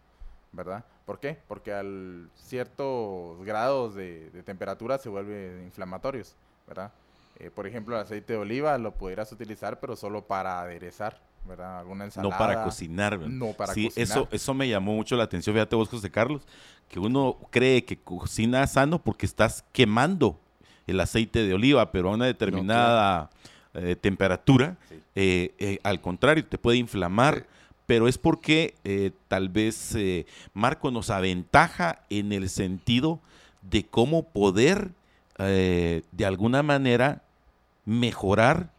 ¿verdad? ¿Por qué? Porque al ciertos grados de, de temperatura se vuelven inflamatorios, ¿verdad? Eh, por ejemplo, el aceite de oliva lo pudieras utilizar, pero solo para aderezar, ¿verdad? Alguna No para cocinar. ¿verdad? No para sí, cocinar. Eso, eso me llamó mucho la atención, fíjate vos, José Carlos, que uno cree que cocina sano porque estás quemando el aceite de oliva, pero a una determinada, eh, temperatura. Sí. Eh, eh, al contrario, te puede inflamar. Pero es porque tal vez Marco nos aventaja en el sentido de cómo poder de alguna manera mejorar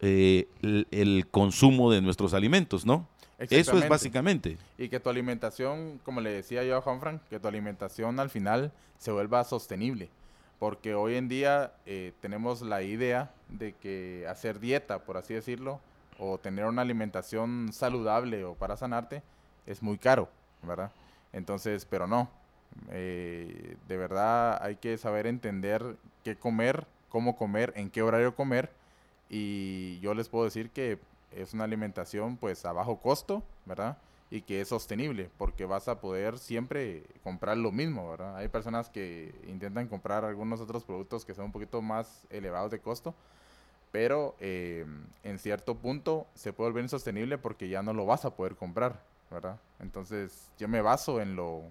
eh, el, el consumo de nuestros alimentos, ¿no? Eso es básicamente. Y que tu alimentación, como le decía yo a Juan Frank, que tu alimentación al final se vuelva sostenible. Porque hoy en día eh, tenemos la idea de que hacer dieta, por así decirlo, o tener una alimentación saludable o para sanarte, es muy caro, ¿verdad? Entonces, pero no. Eh, de verdad hay que saber entender qué comer, cómo comer, en qué horario comer. Y yo les puedo decir que es una alimentación pues a bajo costo, ¿verdad? Y que es sostenible, porque vas a poder siempre comprar lo mismo, ¿verdad? Hay personas que intentan comprar algunos otros productos que son un poquito más elevados de costo, pero eh, en cierto punto se puede volver insostenible porque ya no lo vas a poder comprar, ¿verdad? Entonces yo me baso en lo,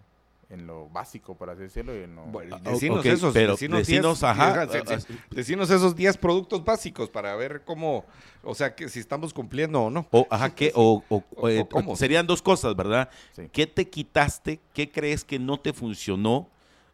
en lo básico, por así decirlo, y en lo... Bueno, decinos esos, pero decinos, decinos, 10, ajá, diez, decinos esos 10 productos básicos para ver cómo, o sea, que si estamos cumpliendo o no. O, ajá, ¿qué? O, o- (laughs) O- eh, o cómo. serían dos cosas, ¿verdad? Sí. ¿Qué te quitaste? ¿Qué crees que no te funcionó?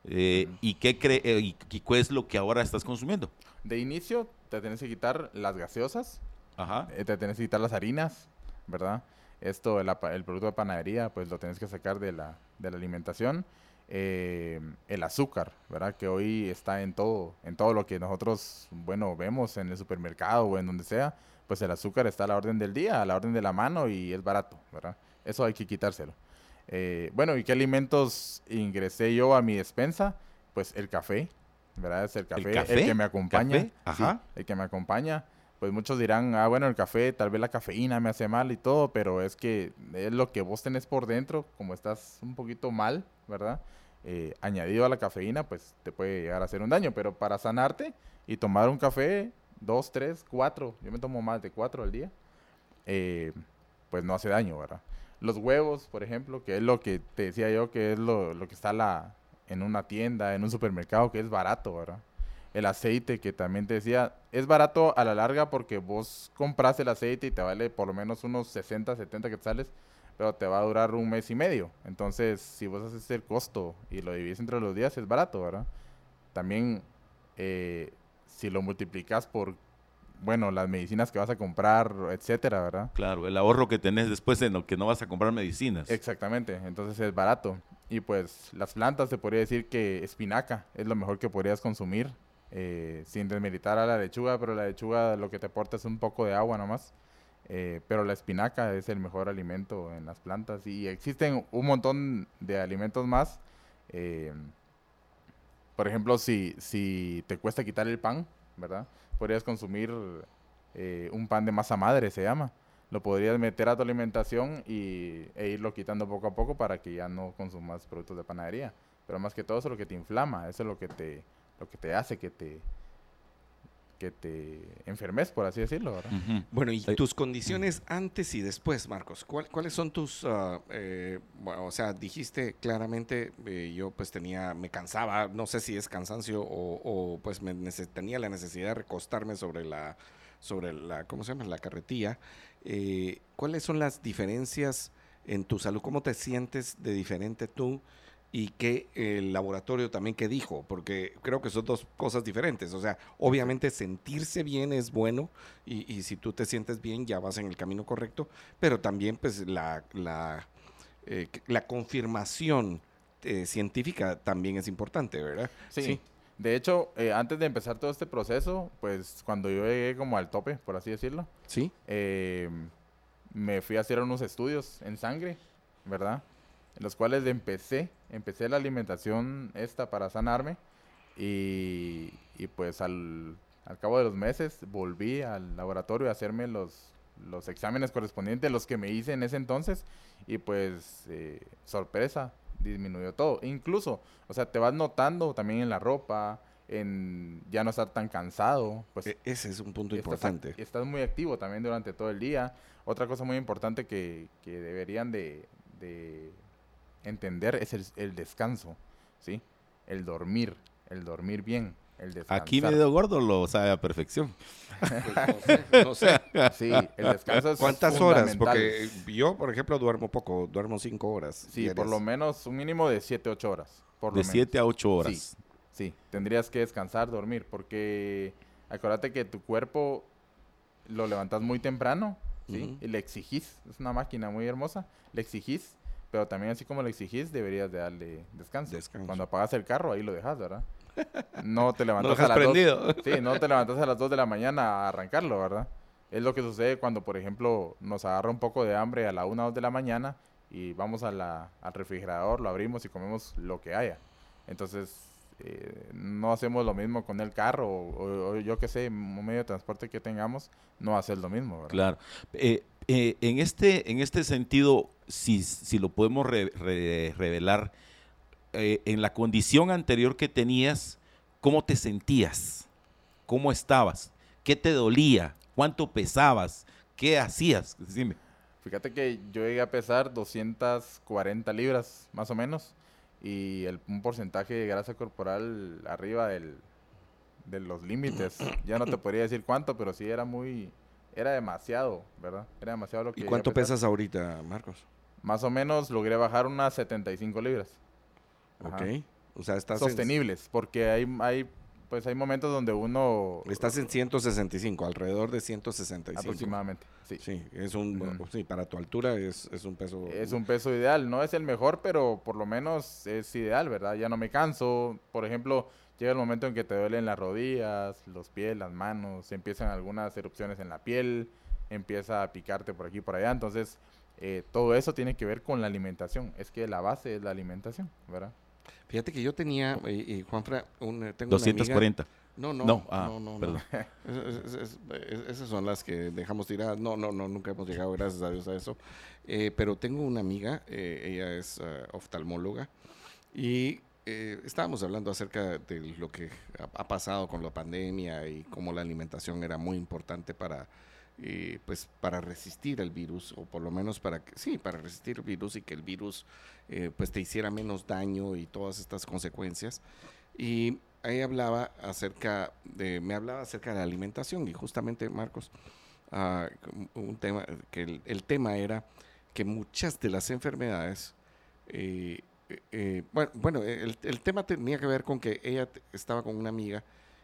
Eh, ¿Y qué cre eh, y, y qué es lo que ahora estás consumiendo? De inicio te tienes que quitar las gaseosas, Ajá. eh, te tienes que quitar las harinas, ¿verdad? Esto, el, el producto de panadería, pues lo tienes que sacar de la, de la alimentación. Eh, el azúcar, ¿verdad? Que hoy está en todo, en todo lo que nosotros, bueno, vemos en el supermercado o en donde sea, pues el azúcar está a la orden del día, a la orden de la mano y es barato, ¿verdad? Eso hay que quitárselo. Eh, bueno, ¿y qué alimentos ingresé yo a mi despensa? Pues el café, ¿verdad? Es el café el, café? que me acompaña. ¿Café? Ajá. Sí, el que me acompaña. Pues muchos dirán, ah, bueno, el café, tal vez la cafeína me hace mal y todo, pero es que es lo que vos tenés por dentro, como estás un poquito mal, ¿verdad? Eh, añadido a la cafeína, pues te puede llegar a hacer un daño, pero para sanarte y tomar un café, dos, tres, cuatro, yo me tomo más de cuatro al día, eh, pues no hace daño, ¿verdad? Los huevos, por ejemplo, que es lo que te decía yo, que es lo, lo que está la, en una tienda, en un supermercado, que es barato, ¿verdad? El aceite, que también te decía, es barato a la larga porque vos compras el aceite y te vale por lo menos unos 60, 70 quetzales, pero te va a durar un mes y medio. Entonces, si vos haces el costo y lo divides entre los días, es barato, ¿verdad? También, eh, si lo multiplicas por, bueno, las medicinas que vas a comprar, etcétera, ¿verdad? Claro, el ahorro que tenés después en lo que no vas a comprar medicinas. Exactamente, entonces es barato. Y pues las plantas, te podría decir que espinaca es lo mejor que podrías consumir, eh, sin desmilitar a la lechuga, pero la lechuga lo que te aporta es un poco de agua nomás. Eh, pero la espinaca es el mejor alimento en las plantas y existen un montón de alimentos más. eh, por ejemplo, si, si te cuesta quitar el pan, ¿verdad? Podrías consumir eh, un pan de masa madre, se llama lo podrías meter a tu alimentación y, e irlo quitando poco a poco para que ya no consumas productos de panadería. Pero más que todo eso es lo que te inflama, eso es lo que te, lo que te hace que te, que te enfermes, por así decirlo. ¿verdad? Bueno, y tus condiciones antes y después, Marcos, ¿cuál- ¿cuáles son tus, ah, eh, bueno, o sea, dijiste claramente, eh, yo pues tenía, me cansaba, no sé si es cansancio o, o, pues me tenía la necesidad de recostarme sobre la, sobre la, ¿cómo se llama? La carretilla. Eh, ¿Cuáles son las diferencias en tu salud? ¿Cómo te sientes de diferente tú? Y qué el laboratorio también que dijo, porque creo que son dos cosas diferentes. O sea, obviamente sentirse bien es bueno y, y si tú te sientes bien ya vas en el camino correcto, pero también pues la, la, eh, que- la confirmación eh, científica también es importante, ¿verdad? Sí. De hecho, eh, antes de empezar todo este proceso, pues cuando yo llegué como al tope, por así decirlo, Sí. me fui a hacer unos estudios en sangre, ¿verdad? En los cuales empecé, empecé la alimentación esta para sanarme y, y pues al, al cabo de los meses volví al laboratorio a hacerme los, los exámenes correspondientes, los que me hice en ese entonces y pues eh, sorpresa, disminuyó todo. Incluso, o sea, te vas notando también en la ropa, en ya no estar tan cansado, pues E- ese es un punto estás, importante. estás muy activo también durante todo el día. Otra cosa muy importante que, que deberían de, de entender es el, el descanso, ¿sí? El dormir, el dormir bien. el Aquí descansar. medio gordo lo sabe a perfección. Pues, no sé, no sé. Sí, el descanso es ¿Cuántas horas? Porque yo, por ejemplo, duermo poco, duermo cinco horas. Sí, por lo menos un mínimo de 7, 8 horas. Por lo De menos. 7 a 8 horas. Sí, sí, tendrías que descansar, dormir, porque acuérdate que tu cuerpo lo levantas muy temprano, ¿sí? Y le exigís, es una máquina muy hermosa, le exigís, pero también así como le exigís, deberías de darle descanso. Descanso. Cuando apagas el carro, ahí lo dejas, ¿verdad? (laughs) No te No levantas dejas a las dos- prendido. Sí, no te levantas a las 2 de la mañana a arrancarlo, ¿verdad? Es lo que sucede cuando, por ejemplo, nos agarra un poco de hambre a la 1 o 2 de la mañana y vamos a la- al refrigerador, lo abrimos y comemos lo que haya. Entonces, eh, no hacemos lo mismo con el carro o, o- o yo qué sé, un medio de transporte que tengamos, no hacer lo mismo, ¿verdad? Claro. Eh, eh, en, este, en este sentido, si, si lo podemos re- re- revelar, eh, en la condición anterior que tenías, ¿cómo te sentías? ¿Cómo estabas? ¿Qué te dolía? ¿Cuánto pesabas? ¿Qué hacías? Fíjate que yo llegué a pesar 240 libras, más o menos, y el, un porcentaje de grasa corporal arriba del, de los límites. Ya no te podría decir cuánto, pero sí era muy... Era demasiado, ¿verdad? Era demasiado lo que ¿Y cuánto pesas ahorita, Marcos? Más o menos logré bajar unas 75 libras. Ajá. Ok. O sea, estás en, Sostenibles, porque hay, hay, pues hay momentos donde uno... estás en 165, alrededor de 165. Aproximadamente, sí. Sí, es un, sí, para tu altura es, es un peso. Es un peso ideal, no es el mejor, pero por lo menos es ideal, ¿verdad? Ya no me canso. Por ejemplo, llega el momento en que te duelen las rodillas, los pies, las manos, empiezan algunas erupciones en la piel, empieza a picarte por aquí y por allá. Entonces, eh, todo eso tiene que ver con la alimentación. Es que la base es la alimentación, ¿verdad? Fíjate que yo tenía, y, y Juanfra, un, eh, tengo una amiga- 240. No, no, No, no, ah, no, no, perdón. (laughs) Es- es- es- es- esas son las que dejamos tiradas. No, no, no, nunca hemos llegado, gracias a Dios, a eso. Eh, pero tengo una amiga, eh, ella es eh, oftalmóloga, y eh, estábamos hablando acerca de lo que ha, pasado con la pandemia y cómo la alimentación era muy importante para, eh, pues, para resistir el virus, o por lo menos para que, sí, para resistir el virus y que el virus eh, pues te hiciera menos daño y todas estas consecuencias. Y ahí hablaba acerca de, me hablaba acerca de la alimentación y justamente Marcos, ah, un tema, que el, el tema era que muchas de las enfermedades, eh, eh, eh, bueno, bueno, el, tema tenía que ver con que ella estaba con una amiga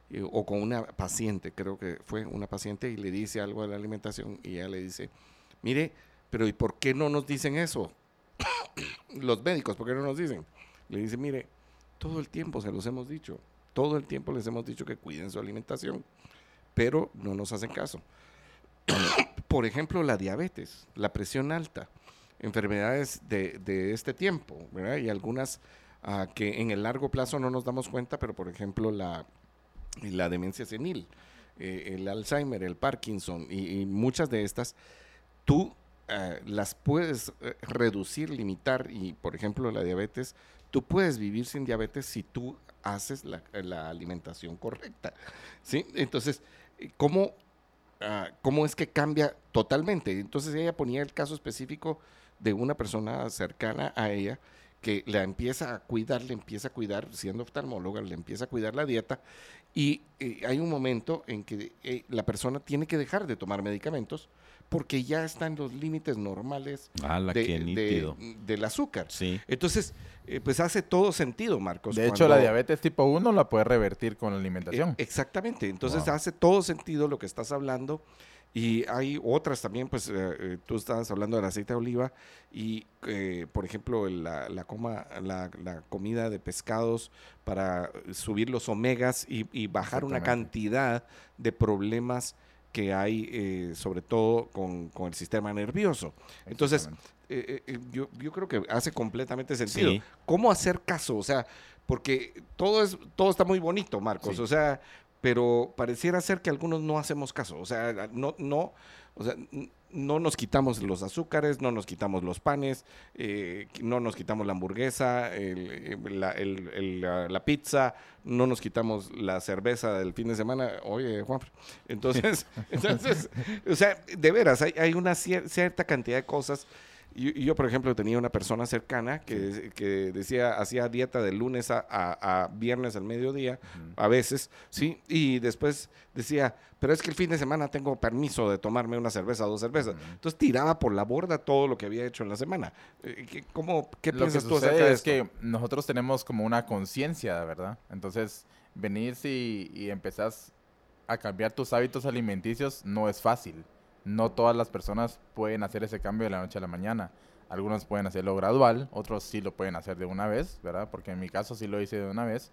eh, o con una paciente, creo que fue una paciente y le dice algo de la alimentación y ella le dice, mire, pero ¿y por qué no nos dicen eso? (coughs) Los médicos, ¿por qué no nos dicen? Le dice, mire, todo el tiempo se los hemos dicho, todo el tiempo les hemos dicho que cuiden su alimentación, pero no nos hacen caso. (coughs) Por ejemplo, la diabetes, la presión alta, enfermedades de, de este tiempo, ¿verdad? Y algunas ah, que en el largo plazo no nos damos cuenta, pero por ejemplo la, la demencia senil, eh, el Alzheimer, el Parkinson y, muchas de estas, tú eh, las puedes eh, reducir, limitar y por ejemplo la diabetes, tú puedes vivir sin diabetes si tú haces la, la alimentación correcta, ¿sí? Entonces, ¿cómo, ah, ¿cómo es que cambia totalmente? Entonces ella ponía el caso específico de una persona cercana a ella que la empieza a cuidar, le empieza a cuidar, siendo oftalmóloga, le empieza a cuidar la dieta y eh, hay un momento en que eh, la persona tiene que dejar de tomar medicamentos porque ya está en los límites normales ¡Hala, de- del azúcar. Sí. Entonces, eh, pues hace todo sentido, Marcos. de hecho, la diabetes tipo 1 la puedes revertir con la eh, alimentación. exactamente. Entonces Wow. hace todo sentido lo que estás hablando. Y hay otras también, pues eh, eh, tú estabas hablando del aceite de oliva y, eh, por ejemplo, la, la coma, la, la comida de pescados para subir los omegas y, y bajar una cantidad de problemas que hay, eh, sobre todo con, con el sistema nervioso. Entonces, eh, eh, yo, yo creo que hace completamente sentido. Sí. ¿Cómo hacer caso? O sea, porque todo es todo está muy bonito, Marcos. Sí. O sea, pero pareciera ser que algunos no hacemos caso. O sea, no, no, o sea, no nos quitamos los azúcares, no nos quitamos los panes, eh, no nos quitamos la hamburguesa, el- la- la pizza, no nos quitamos la cerveza del fin de semana. Oye, Juan, entonces, (laughs) entonces, o sea, de veras, hay, hay una cier- cierta cantidad de cosas y, yo, por ejemplo, tenía una persona cercana que, que decía, hacía dieta de lunes a, a, viernes al mediodía, a veces, ¿sí? Y después decía, pero es que el fin de semana tengo permiso de tomarme una cerveza o dos cervezas. Entonces tiraba por la borda todo lo que había hecho en la semana. Eh, ¿Cómo, ¿Qué piensas tú acerca de es que nosotros tenemos como una conciencia, ¿verdad? Entonces, venir y, y empezás a cambiar tus hábitos alimenticios no es fácil no todas las personas pueden hacer ese cambio de la noche a la mañana. Algunos pueden hacerlo gradual, otros sí lo pueden hacer de una vez, ¿verdad? Porque en mi caso sí lo hice de una vez.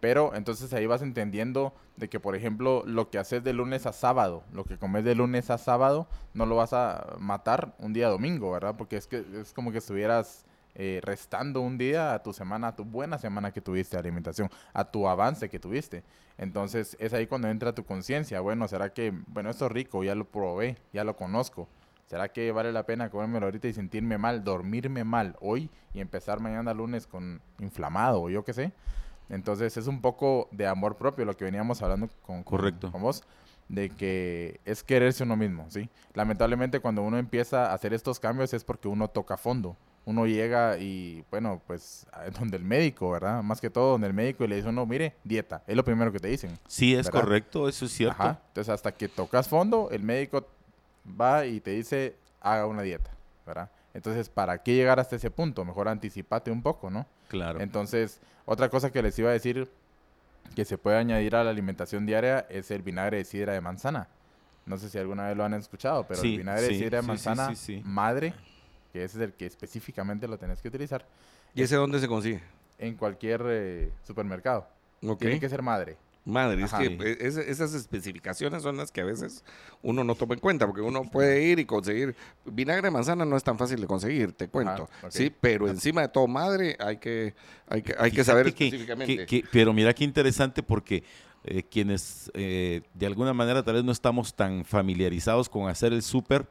Pero entonces ahí vas entendiendo de que, por ejemplo, lo que haces de lunes a sábado, lo que comes de lunes a sábado, no lo vas a matar un día domingo, ¿verdad? Porque es que es como que estuvieras eh, restando un día a tu semana, a tu buena semana que tuviste de alimentación, a tu avance que tuviste. Entonces es ahí cuando entra tu conciencia, bueno, ¿será que, bueno, esto es rico, ya lo probé, ya lo conozco? ¿Será que vale la pena comérmelo ahorita y sentirme mal, dormirme mal hoy y empezar mañana lunes con inflamado o yo qué sé? Entonces es un poco de amor propio lo que veníamos hablando con, Correcto. con vos de que es quererse uno mismo, ¿sí? Lamentablemente cuando uno empieza a hacer estos cambios es porque uno toca fondo uno llega y, bueno, pues (laughs) donde el médico, ¿verdad? Más que todo donde el médico y le dice uno, mire, dieta, es lo primero que te dicen. Sí, es correcto, eso es cierto. Entonces, hasta que tocas fondo, el médico va y te dice, haga una dieta, ¿verdad? Entonces, ¿para qué llegar hasta ese punto? Mejor anticipate un poco, ¿no? Claro. Entonces, otra cosa que les iba a decir que se puede añadir a la alimentación diaria es el vinagre de sidra de manzana. No sé si alguna vez lo han escuchado, pero el vinagre de sidra de manzana madre que ese es el que específicamente lo tenés que utilizar. ¿Y ese dónde se consigue? En cualquier eh, supermercado. Tiene que ser madre. Madre, es que e, esas especificaciones son las que a veces uno no toma en cuenta, porque uno puede ir y conseguir. Vinagre de manzana no es tan fácil de conseguir, te cuento. Sí, pero encima de todo, madre, hay que, hay que, hay que saber específicamente. pero mira qué interesante porque eh, quienes eh, de alguna manera tal vez no estamos tan familiarizados con hacer el súper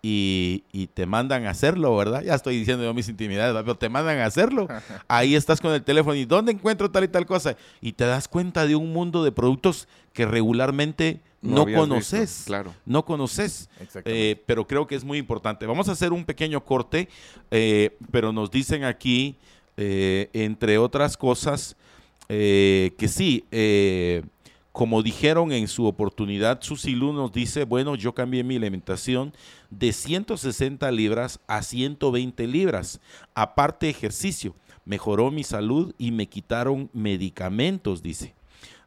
y, te mandan a hacerlo, ¿verdad? Ya estoy diciendo yo mis intimidades, pero te mandan a hacerlo. (laughs) Ahí estás con el teléfono y ¿dónde encuentro tal y tal cosa? Y te das cuenta de un mundo de productos que regularmente no, conoces. claro. No conoces. Eh, pero creo que es muy importante. Vamos a hacer un pequeño corte, eh, pero nos dicen aquí, eh, entre otras cosas, que sí, como dijeron en su oportunidad, Susilu nos dice, bueno, yo cambié mi alimentación de 160 libras a 120 libras, aparte ejercicio, mejoró mi salud y me quitaron medicamentos, dice.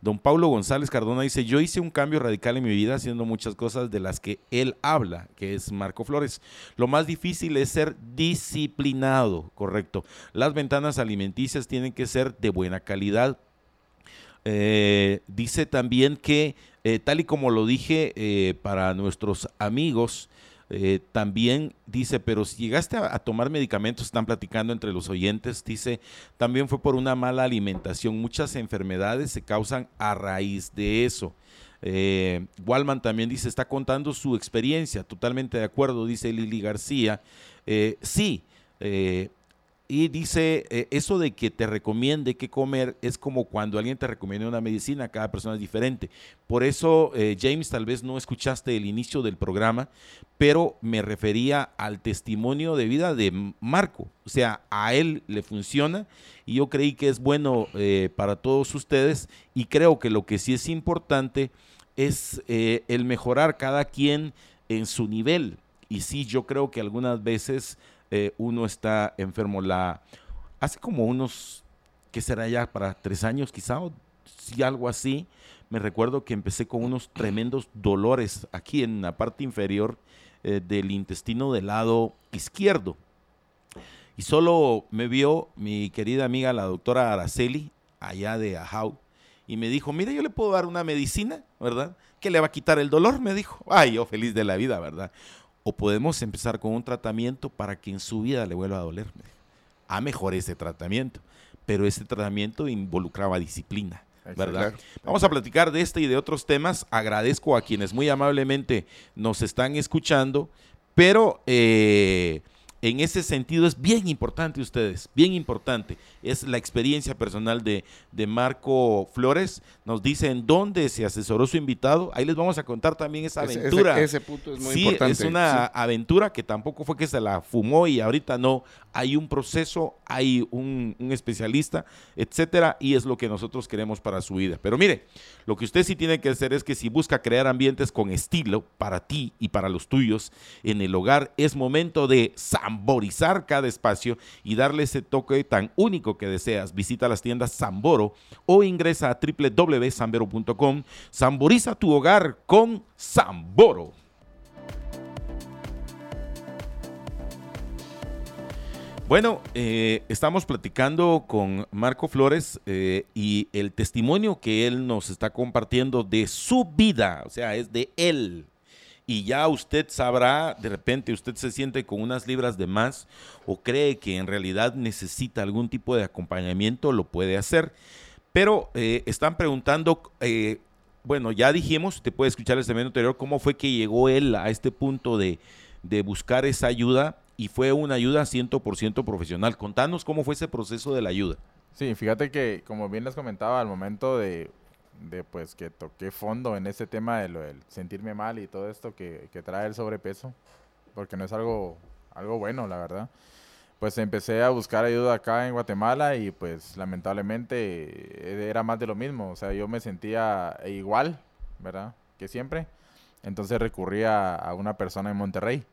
Don Paulo González Cardona dice, yo hice un cambio radical en mi vida haciendo muchas cosas de las que él habla, que es Marco Flores. Lo más difícil es ser disciplinado, correcto. Las ventanas alimenticias tienen que ser de buena calidad, eh, dice también que, eh, tal y como lo dije eh, para nuestros amigos, también dice, pero si llegaste a, tomar medicamentos, están platicando entre los oyentes, dice, también fue por una mala alimentación. Muchas enfermedades se causan a raíz de eso. Walman también dice, está contando su experiencia, totalmente de acuerdo, dice Lili García. sí, y dice, eh, eso de que te recomiende qué comer es como cuando alguien te recomienda una medicina, cada persona es diferente. Por eso, eh, James, tal vez no escuchaste el inicio del programa, pero me refería al testimonio de vida de Marco. O sea, a él le funciona y yo creí que es bueno eh, para todos ustedes y creo que lo que sí es importante es el mejorar cada quien en su nivel. Y sí, yo creo que algunas veces eh, uno está enfermo. La, hace como unos, ¿qué será ya? Para tres años quizá, o si algo así. Me recuerdo que empecé con unos tremendos dolores aquí en la parte inferior eh, del intestino del lado izquierdo. Y solo me vio mi querida amiga, la doctora Araceli, allá de Ajau, y me dijo, mire, yo le puedo dar una medicina, ¿verdad? Que le va a quitar el dolor, me dijo. Ay, yo feliz de la vida, ¿verdad? O podemos empezar con un tratamiento para que en su vida le vuelva a doler. A mejor ese tratamiento, pero ese tratamiento involucraba disciplina. ¿verdad? Vamos a platicar de este y de otros temas. Agradezco a quienes muy amablemente nos están escuchando, pero eh, en ese sentido es bien importante ustedes, bien importante. Es la experiencia personal de, de Marco Flores. Nos dice en dónde se asesoró su invitado. Ahí les vamos a contar también esa aventura. Ese, punto es muy sí, importante. Es una aventura que tampoco fue que se la fumó y ahorita no. Hay un proceso, hay un, un especialista, etcétera, y es lo que nosotros queremos para su vida. Pero mire, lo que usted sí tiene que hacer es que si busca crear ambientes con estilo para ti y para los tuyos en el hogar, es momento de samborizar cada espacio y darle ese toque tan único que deseas. Visita las tiendas Samboro o ingresa a www.samboro.com. Samboriza tu hogar con Samboro. Bueno, eh, estamos platicando con Marco Flores eh, y el testimonio que él nos está compartiendo de su vida, o sea, es de él. Y ya usted sabrá, de repente usted se siente con unas libras de más o cree que en realidad necesita algún tipo de acompañamiento, lo puede hacer. Pero eh, están preguntando, bueno, ya dijimos, te puede escuchar el segmento anterior, cómo fue que llegó él a este punto de, de buscar esa ayuda y fue una ayuda 100% profesional. Contanos cómo fue ese proceso de la ayuda. Sí, fíjate que, como bien les comentaba, al momento de, pues que toqué fondo en ese tema de lo del sentirme mal y todo esto que, trae el sobrepeso, porque no es algo, algo bueno, la verdad. Pues empecé a buscar ayuda acá en Guatemala y pues lamentablemente eh, era más de lo mismo. O sea, yo me sentía igual, ¿verdad? Que siempre. Entonces recurría a una persona en Monterrey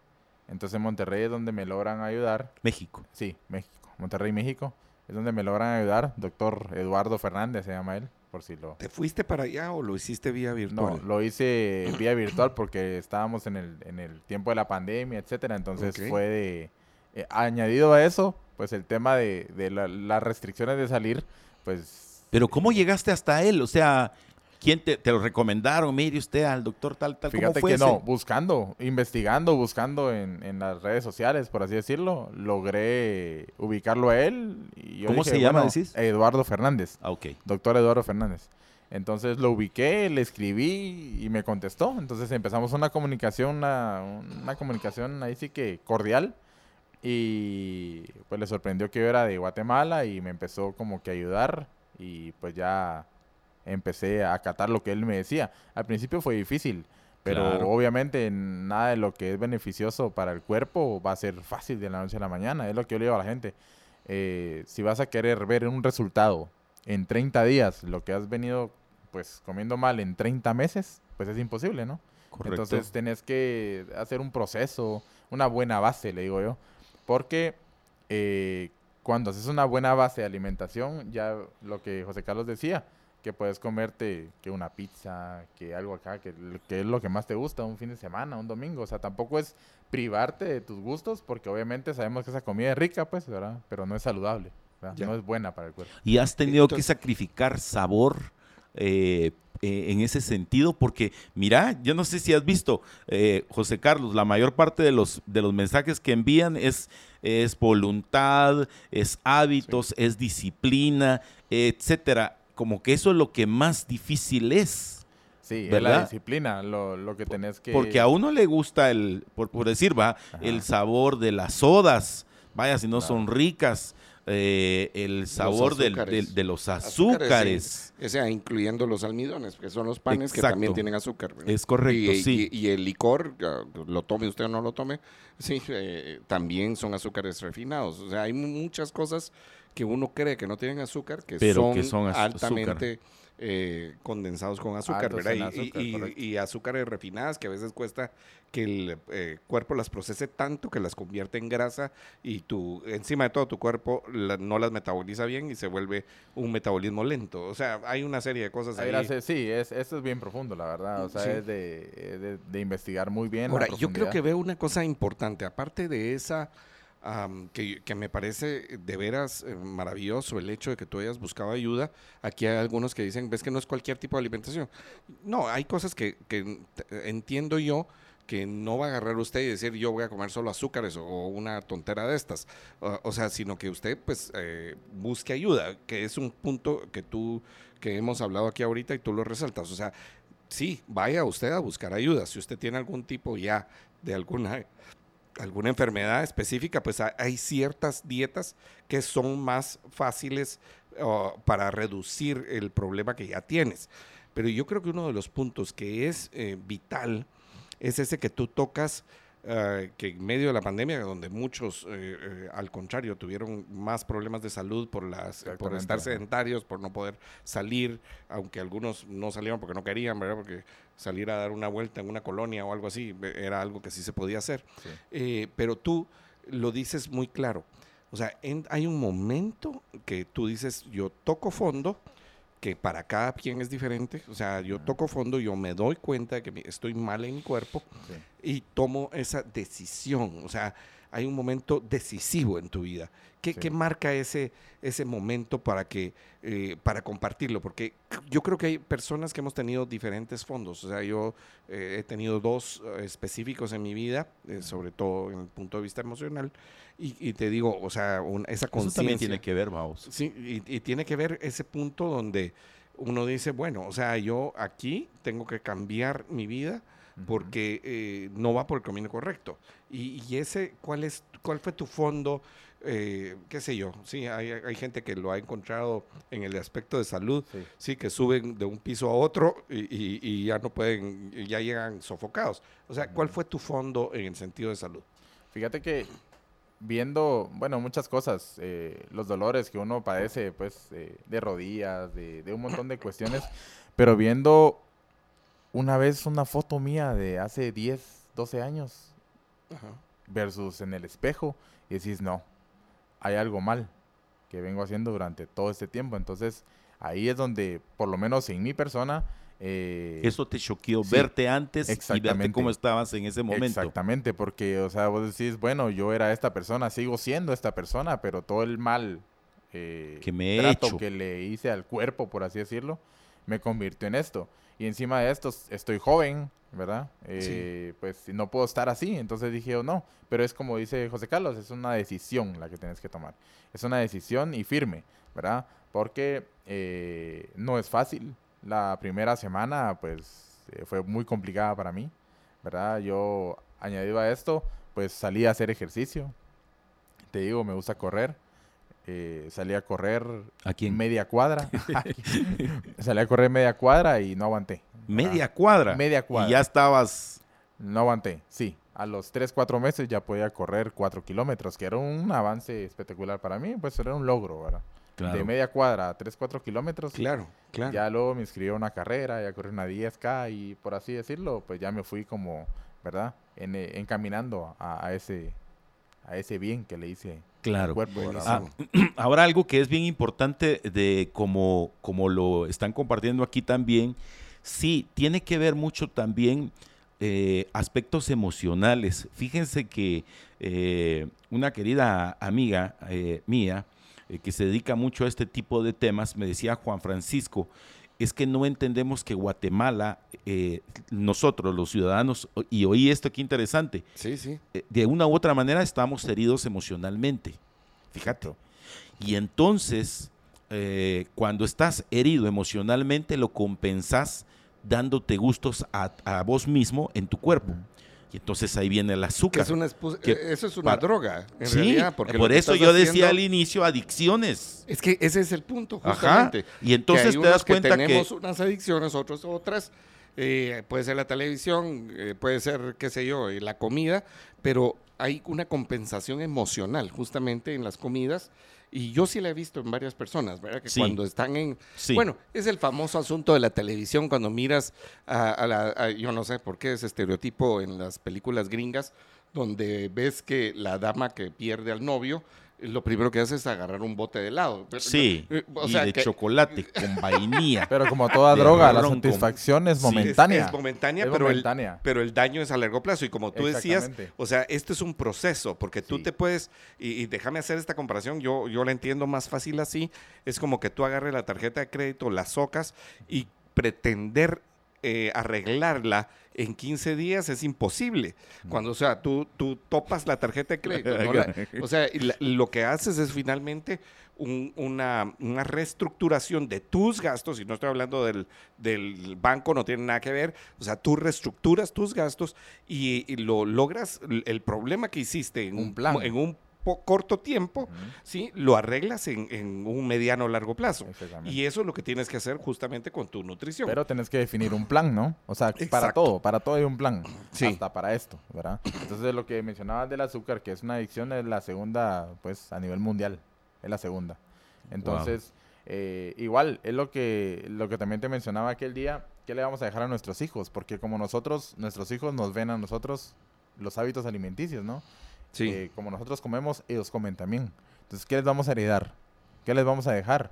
entonces Monterrey es donde me logran ayudar. México. Sí, México. Monterrey, México. Es donde me logran ayudar. Doctor Eduardo Fernández se llama él, por si lo... ¿Te fuiste para allá o lo hiciste vía virtual? No, lo hice (clears throat) vía virtual porque estábamos en el, en el tiempo de la pandemia, etcétera. Entonces fue de... Eh, añadido a eso, pues el tema de, de las restricciones de salir, pues... Pero ¿cómo llegaste hasta él? O sea, ¿Quién te, lo recomendaron? Mire usted al doctor tal, tal. Fíjate que no, buscando, investigando, buscando en, las redes sociales, por así decirlo, logré ubicarlo a él. Y ¿Cómo se llama, decís? Eduardo Fernández. Ah, ok. Doctor Eduardo Fernández. Entonces lo ubiqué, le escribí y me contestó. Entonces empezamos una comunicación, una, una comunicación ahí sí que cordial. Y pues le sorprendió que yo era de Guatemala y me empezó como que a ayudar. Y pues ya empecé a acatar lo que él me decía. Al principio fue difícil, pero obviamente nada de lo que es beneficioso para el cuerpo va a ser fácil de la noche a la mañana. Es lo que yo le digo a la gente. Eh, si vas a querer ver un resultado en 30 días, lo que has venido pues comiendo mal en 30 meses, pues es imposible, ¿no? Entonces tenés que hacer un proceso, una buena base, le digo yo. Porque eh, cuando haces una buena base de alimentación, ya lo que José Carlos decía, que puedes comerte que una pizza, que algo acá, que, es lo que más te gusta, un fin de semana, un domingo. O sea, tampoco es privarte de tus gustos, porque obviamente sabemos que esa comida es rica, pues, ¿verdad? Pero no es saludable, no es buena para el cuerpo. Y has tenido que sacrificar sabor. Eh, eh, en ese sentido, porque mira, yo no sé si has visto, eh, José Carlos, la mayor parte de los, de los mensajes que envían es, es voluntad, es hábitos, es disciplina, etcétera como que eso es lo que más difícil es. Sí, es la disciplina, lo, que tenés que... Porque a uno le gusta el, por, decir, va, el sabor de las sodas, vaya, si no son ricas, eh, el sabor de los azúcares. O sea, incluyendo los almidones, que son los panes que también tienen azúcar. Es correcto, y, sí. Y, el licor, lo tome usted o no lo tome, sí, eh, también son azúcares refinados. O sea, hay muchas cosas que uno cree que no tienen azúcar, que, son, altamente eh, condensados con azúcar, ¿verdad? y, azúcares refinadas que a veces cuesta que el eh, cuerpo las procese tanto que las convierte en grasa y tu encima de todo tu cuerpo no las metaboliza bien y se vuelve un metabolismo lento. O sea, hay una serie de cosas ahí. sí, es, esto es bien profundo, la verdad. O sea, es de, investigar muy bien. Ahora, yo creo que veo una cosa importante, aparte de esa que, me parece de veras eh, maravilloso el hecho de que tú hayas buscado ayuda. Aquí hay algunos que dicen, ves que no es cualquier tipo de alimentación. No, hay cosas que, entiendo yo que no va a agarrar usted y decir yo voy a comer solo azúcares o, una tontera de estas. O, sea, sino que usted pues eh, busque ayuda, que es un punto que tú, que hemos hablado aquí ahorita y tú lo resaltas. O sea, sí, vaya usted a buscar ayuda. Si usted tiene algún tipo ya de alguna alguna enfermedad específica, pues hay ciertas dietas que son más fáciles para reducir el problema que ya tienes. Pero yo creo que uno de los puntos que es eh, vital es ese que tú tocas, eh, que en medio de la pandemia, donde muchos, eh, al contrario, tuvieron más problemas de salud por, las, por estar sedentarios, por no poder salir, aunque algunos no salieron porque no querían, ¿verdad? Porque salir a dar una vuelta en una colonia o algo así era algo que sí se podía hacer. pero tú lo dices muy claro o sea, hay un momento que tú dices, yo toco fondo, que para cada quien es diferente. O sea, yo toco fondo, yo me doy cuenta de que estoy mal en mi cuerpo y tomo esa decisión. O sea, hay un momento decisivo en tu vida. ¿Qué, marca ese, ese momento para, que, eh, para compartirlo? Porque yo creo que hay personas que hemos tenido diferentes fondos. O sea, yo eh, he tenido dos eh, específicos en mi vida, sobre todo en el punto de vista emocional. Y, te digo, o sea, esa conciencia. también tiene que ver, vamos. Sí, y, tiene que ver ese punto donde uno dice, bueno, o sea, yo aquí tengo que cambiar mi vida porque no va por el camino correcto. Y, y, ese, ¿cuál, es, ¿cuál fue tu fondo? Eh, qué sé yo, sí, hay, hay, gente que lo ha encontrado en el aspecto de salud, sí, que suben de un piso a otro y, y, ya no pueden, ya llegan sofocados. O sea, ¿cuál fue tu fondo en el sentido de salud? Fíjate que viendo, bueno, muchas cosas, eh, los dolores que uno padece, pues, de rodillas, de, de, un montón de (coughs) cuestiones, pero viendo una vez una foto mía de hace 10, 12 años versus en el espejo y decís, no, hay algo mal que vengo haciendo durante todo este tiempo. Entonces, ahí es donde, por lo menos en mi persona, eh, Eso te choqueó, verte antes y verte cómo estabas en ese momento. Exactamente, porque, o sea, vos decís, bueno, yo era esta persona, sigo siendo esta persona, pero todo el mal eh, que me he hecho. que le hice al cuerpo, por así decirlo, me convirtió en esto. Y encima de esto, estoy joven, ¿verdad? Eh, pues no puedo estar así. Entonces dije, oh, no. Pero es como dice José Carlos, es una decisión la que tienes que tomar. Es una decisión y firme, ¿verdad? Porque eh, no es fácil. La primera semana, pues, eh, fue muy complicada para mí, ¿verdad? Yo, añadido a esto, pues salí a hacer ejercicio. Te digo, me gusta correr. Salí a correr ¿A media cuadra. (laughs) (laughs) salí a correr media cuadra y no aguanté. Media cuadra. Media cuadra. Y ya estabas. No aguanté, sí. A los 3, 4 meses ya podía correr 4 kilómetros, que era un avance espectacular para mí, pues era un logro, ¿verdad? De media cuadra a 3, 4 kilómetros. Claro, claro. Ya luego me inscribí a una carrera, ya corrí una 10K y por así decirlo, pues ya me fui como, ¿verdad? En, eh, encaminando a, ese, a ese bien que le hice claro. Ah, (clears throat) ahora algo que es bien importante de como, como lo están compartiendo aquí también Sí, tiene que ver mucho también eh, aspectos emocionales. Fíjense que eh, una querida amiga eh, mía, que se dedica mucho a este tipo de temas, me decía Juan Francisco, es que no entendemos que Guatemala, nosotros los ciudadanos, y oí esto que interesante, sí, sí. de una u otra manera estamos heridos emocionalmente, fíjate. Y entonces, cuando estás herido emocionalmente, lo compensas dándote gustos a, vos mismo en tu cuerpo. Y entonces ahí viene el azúcar. eso es una droga, en sí, realidad. Porque por eso yo decía al inicio adicciones. Es que ese es el punto, justamente. Y entonces te das cuenta que tenemos unas adicciones, otros otras. Eh, puede ser la televisión, eh, puede ser, qué sé yo, eh, la comida, pero hay una compensación emocional justamente en las comidas y yo sí la he visto en varias personas, ¿verdad? Que cuando están en... Bueno, es el famoso asunto de la televisión, cuando miras a, la... yo no sé por qué ese estereotipo en las películas gringas, donde ves que la dama que pierde al novio lo primero que hace es agarrar un bote de helado. Sí, eh, y de chocolate con vainilla. Pero como toda droga, la satisfacción es momentánea. es, momentánea, pero, El, pero el daño es a largo plazo. Y como tú decías, o sea, esto es un proceso, porque tú te puedes, y, déjame hacer esta comparación, yo, yo la entiendo más fácil así, es como que tú agarres la tarjeta de crédito, la socas y pretender eh, arreglarla en 15 días es imposible. Cuando, o sea, tú, tú topas la tarjeta de crédito. o sea, lo que haces es finalmente una, una, reestructuración de tus gastos, y no estoy hablando del, del, banco, no tiene nada que ver, o sea, tú reestructuras tus gastos y, lo logras, el problema que hiciste en un, plan. En un corto tiempo, ¿sí? lo arreglas en, un mediano o largo plazo. Y eso es lo que tienes que hacer justamente con tu nutrición. Pero tienes que definir un plan, ¿no? O sea, para todo, para todo hay un plan. Sí. Hasta para esto, ¿verdad? Entonces, lo que mencionabas del azúcar, que es una adicción, es la segunda, pues, a nivel mundial. Es la segunda. Entonces, eh, igual, es lo que, lo que también te mencionaba aquel día, ¿qué le vamos a dejar a nuestros hijos? Porque como nosotros, nuestros hijos nos ven a nosotros los hábitos alimenticios, ¿no? Sí. Eh, como nosotros comemos, ellos comen también. Entonces, ¿qué les vamos a heredar? ¿Qué les vamos a dejar?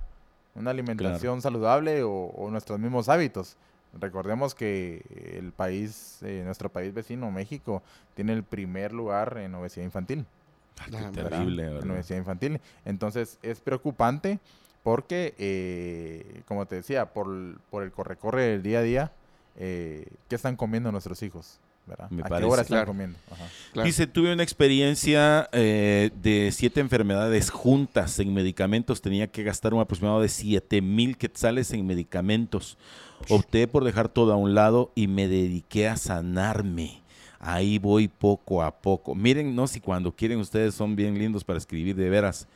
¿Una alimentación saludable o, nuestros mismos hábitos? Recordemos que el país, eh, nuestro país vecino, México, tiene el primer lugar en obesidad infantil. Ah, terrible, En obesidad infantil. Entonces, es preocupante porque, eh, como te decía, por, por el corre-corre del día a día, ¿qué están comiendo nuestros hijos? Me parece. comiendo? Dice, tuve una experiencia eh, de siete enfermedades juntas en medicamentos. Tenía que gastar un aproximado de siete mil quetzales en medicamentos. Opté por dejar todo a un lado y me dediqué a sanarme. Ahí voy poco a poco. Miren, no si cuando quieren ustedes son bien lindos para escribir de veras.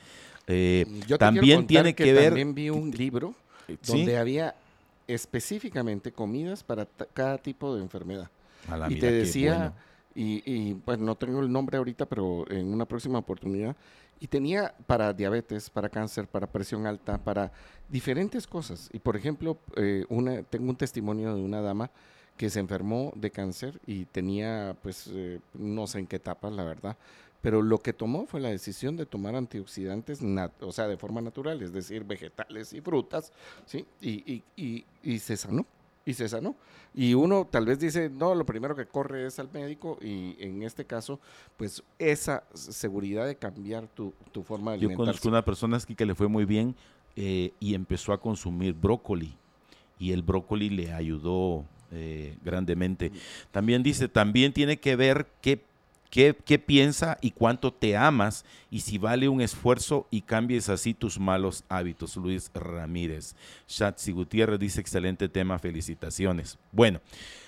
Eh, también tiene que, ver. También vi un libro donde había específicamente comidas para cada tipo de enfermedad y te decía, y, pues no tengo el nombre ahorita, pero en una próxima oportunidad, y tenía para diabetes, para cáncer, para presión alta, para diferentes cosas. Y por ejemplo, eh, una, tengo un testimonio de una dama que se enfermó de cáncer y tenía, pues, eh, no sé en qué etapa, la verdad, pero lo que tomó fue la decisión de tomar antioxidantes, o sea, de forma natural, es decir, vegetales y frutas, ¿sí? Y, y, y se sanó y se sanó. Y uno tal vez dice, no, lo primero que corre es al médico y en este caso, pues esa seguridad de cambiar tu, forma de alimentarse. Yo conozco una persona que le fue muy bien eh, y empezó a consumir brócoli y el brócoli le ayudó eh, grandemente. También dice, también tiene que ver qué qué, piensa y cuánto te amas y si vale un esfuerzo y cambies así tus malos hábitos. Luis Ramírez. Shatsi Gutiérrez dice excelente tema, felicitaciones. Bueno,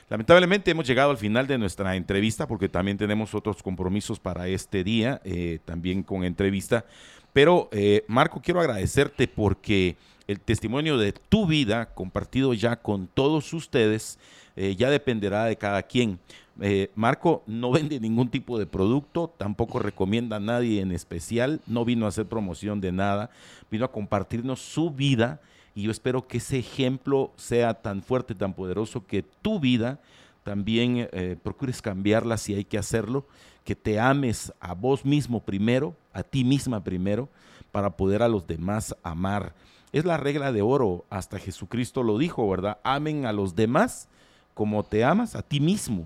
lamentablemente hemos llegado al final de nuestra entrevista porque también tenemos otros compromisos para este día, eh, también con entrevista. Pero eh, Marco, quiero agradecerte porque el testimonio de tu vida compartido ya con todos ustedes eh, ya dependerá de cada quien. Eh, Marco no vende ningún tipo de producto, tampoco recomienda a nadie en especial, no vino a hacer promoción de nada, vino a compartirnos su vida y yo espero que ese ejemplo sea tan fuerte, tan poderoso, que tu vida también eh, procures cambiarla si hay que hacerlo, que te ames a vos mismo primero, a ti misma primero, para poder a los demás amar. Es la regla de oro, hasta Jesucristo lo dijo, ¿verdad? Amen a los demás como te amas a ti mismo.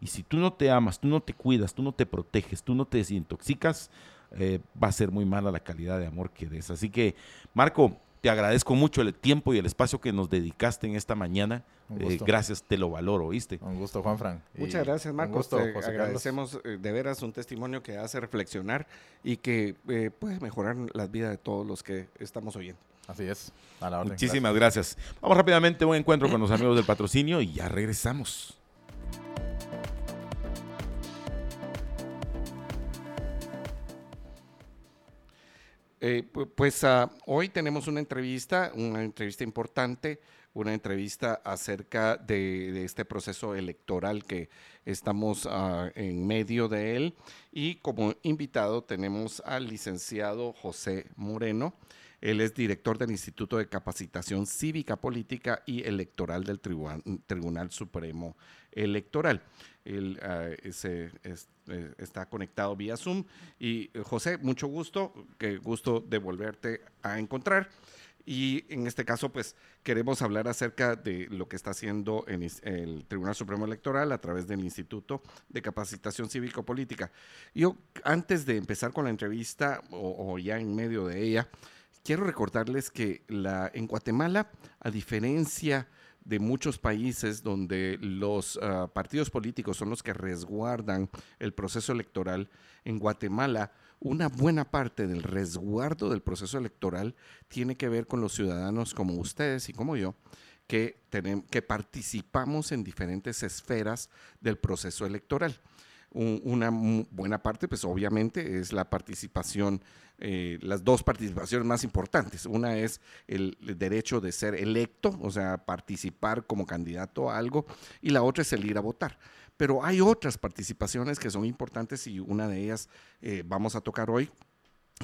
Y si tú no te amas, tú no te cuidas, tú no te proteges, tú no te desintoxicas, eh, va a ser muy mala la calidad de amor que des. Así que, Marco, te agradezco mucho el tiempo y el espacio que nos dedicaste en esta mañana. Eh, gracias, te lo valoro, ¿oíste? Un gusto, Juan Fran. Muchas gracias, Marco. Te agradecemos eh, de veras un testimonio que hace reflexionar y que puede mejorar la vida de todos los que estamos oyendo. Así es. A la orden. Muchísimas gracias. Vamos rápidamente a un encuentro con los amigos del patrocinio y ya regresamos. Eh, pues uh, hoy tenemos una entrevista, una entrevista importante, una entrevista acerca de, este proceso electoral que estamos uh, en medio de él. Y como invitado tenemos al licenciado José Moreno. Él es director del Instituto de Capacitación Cívica Política y Electoral del Tribunal Supremo Electoral. Él uh, se, eh, está conectado vía Zoom. Y eh, José, mucho gusto, qué gusto de volverte a encontrar. Y en este caso, pues queremos hablar acerca de lo que está haciendo en el Tribunal Supremo Electoral a través del Instituto de Capacitación Cívico-Política. Yo, antes de empezar con la entrevista, o, ya en medio de ella, quiero recordarles que en Guatemala, a diferencia de muchos países donde los ah, partidos políticos son los que resguardan el proceso electoral, en Guatemala una buena parte del resguardo del proceso electoral tiene que ver con los ciudadanos como ustedes y como yo, que, tenemos, que participamos en diferentes esferas del proceso electoral. una buena parte, pues obviamente, es la participación, eh, las dos participaciones más importantes. Una es el, derecho de ser electo, o sea, participar como candidato a algo, y la otra es el ir a votar. Pero hay otras participaciones que son importantes y una de ellas eh, vamos a tocar hoy.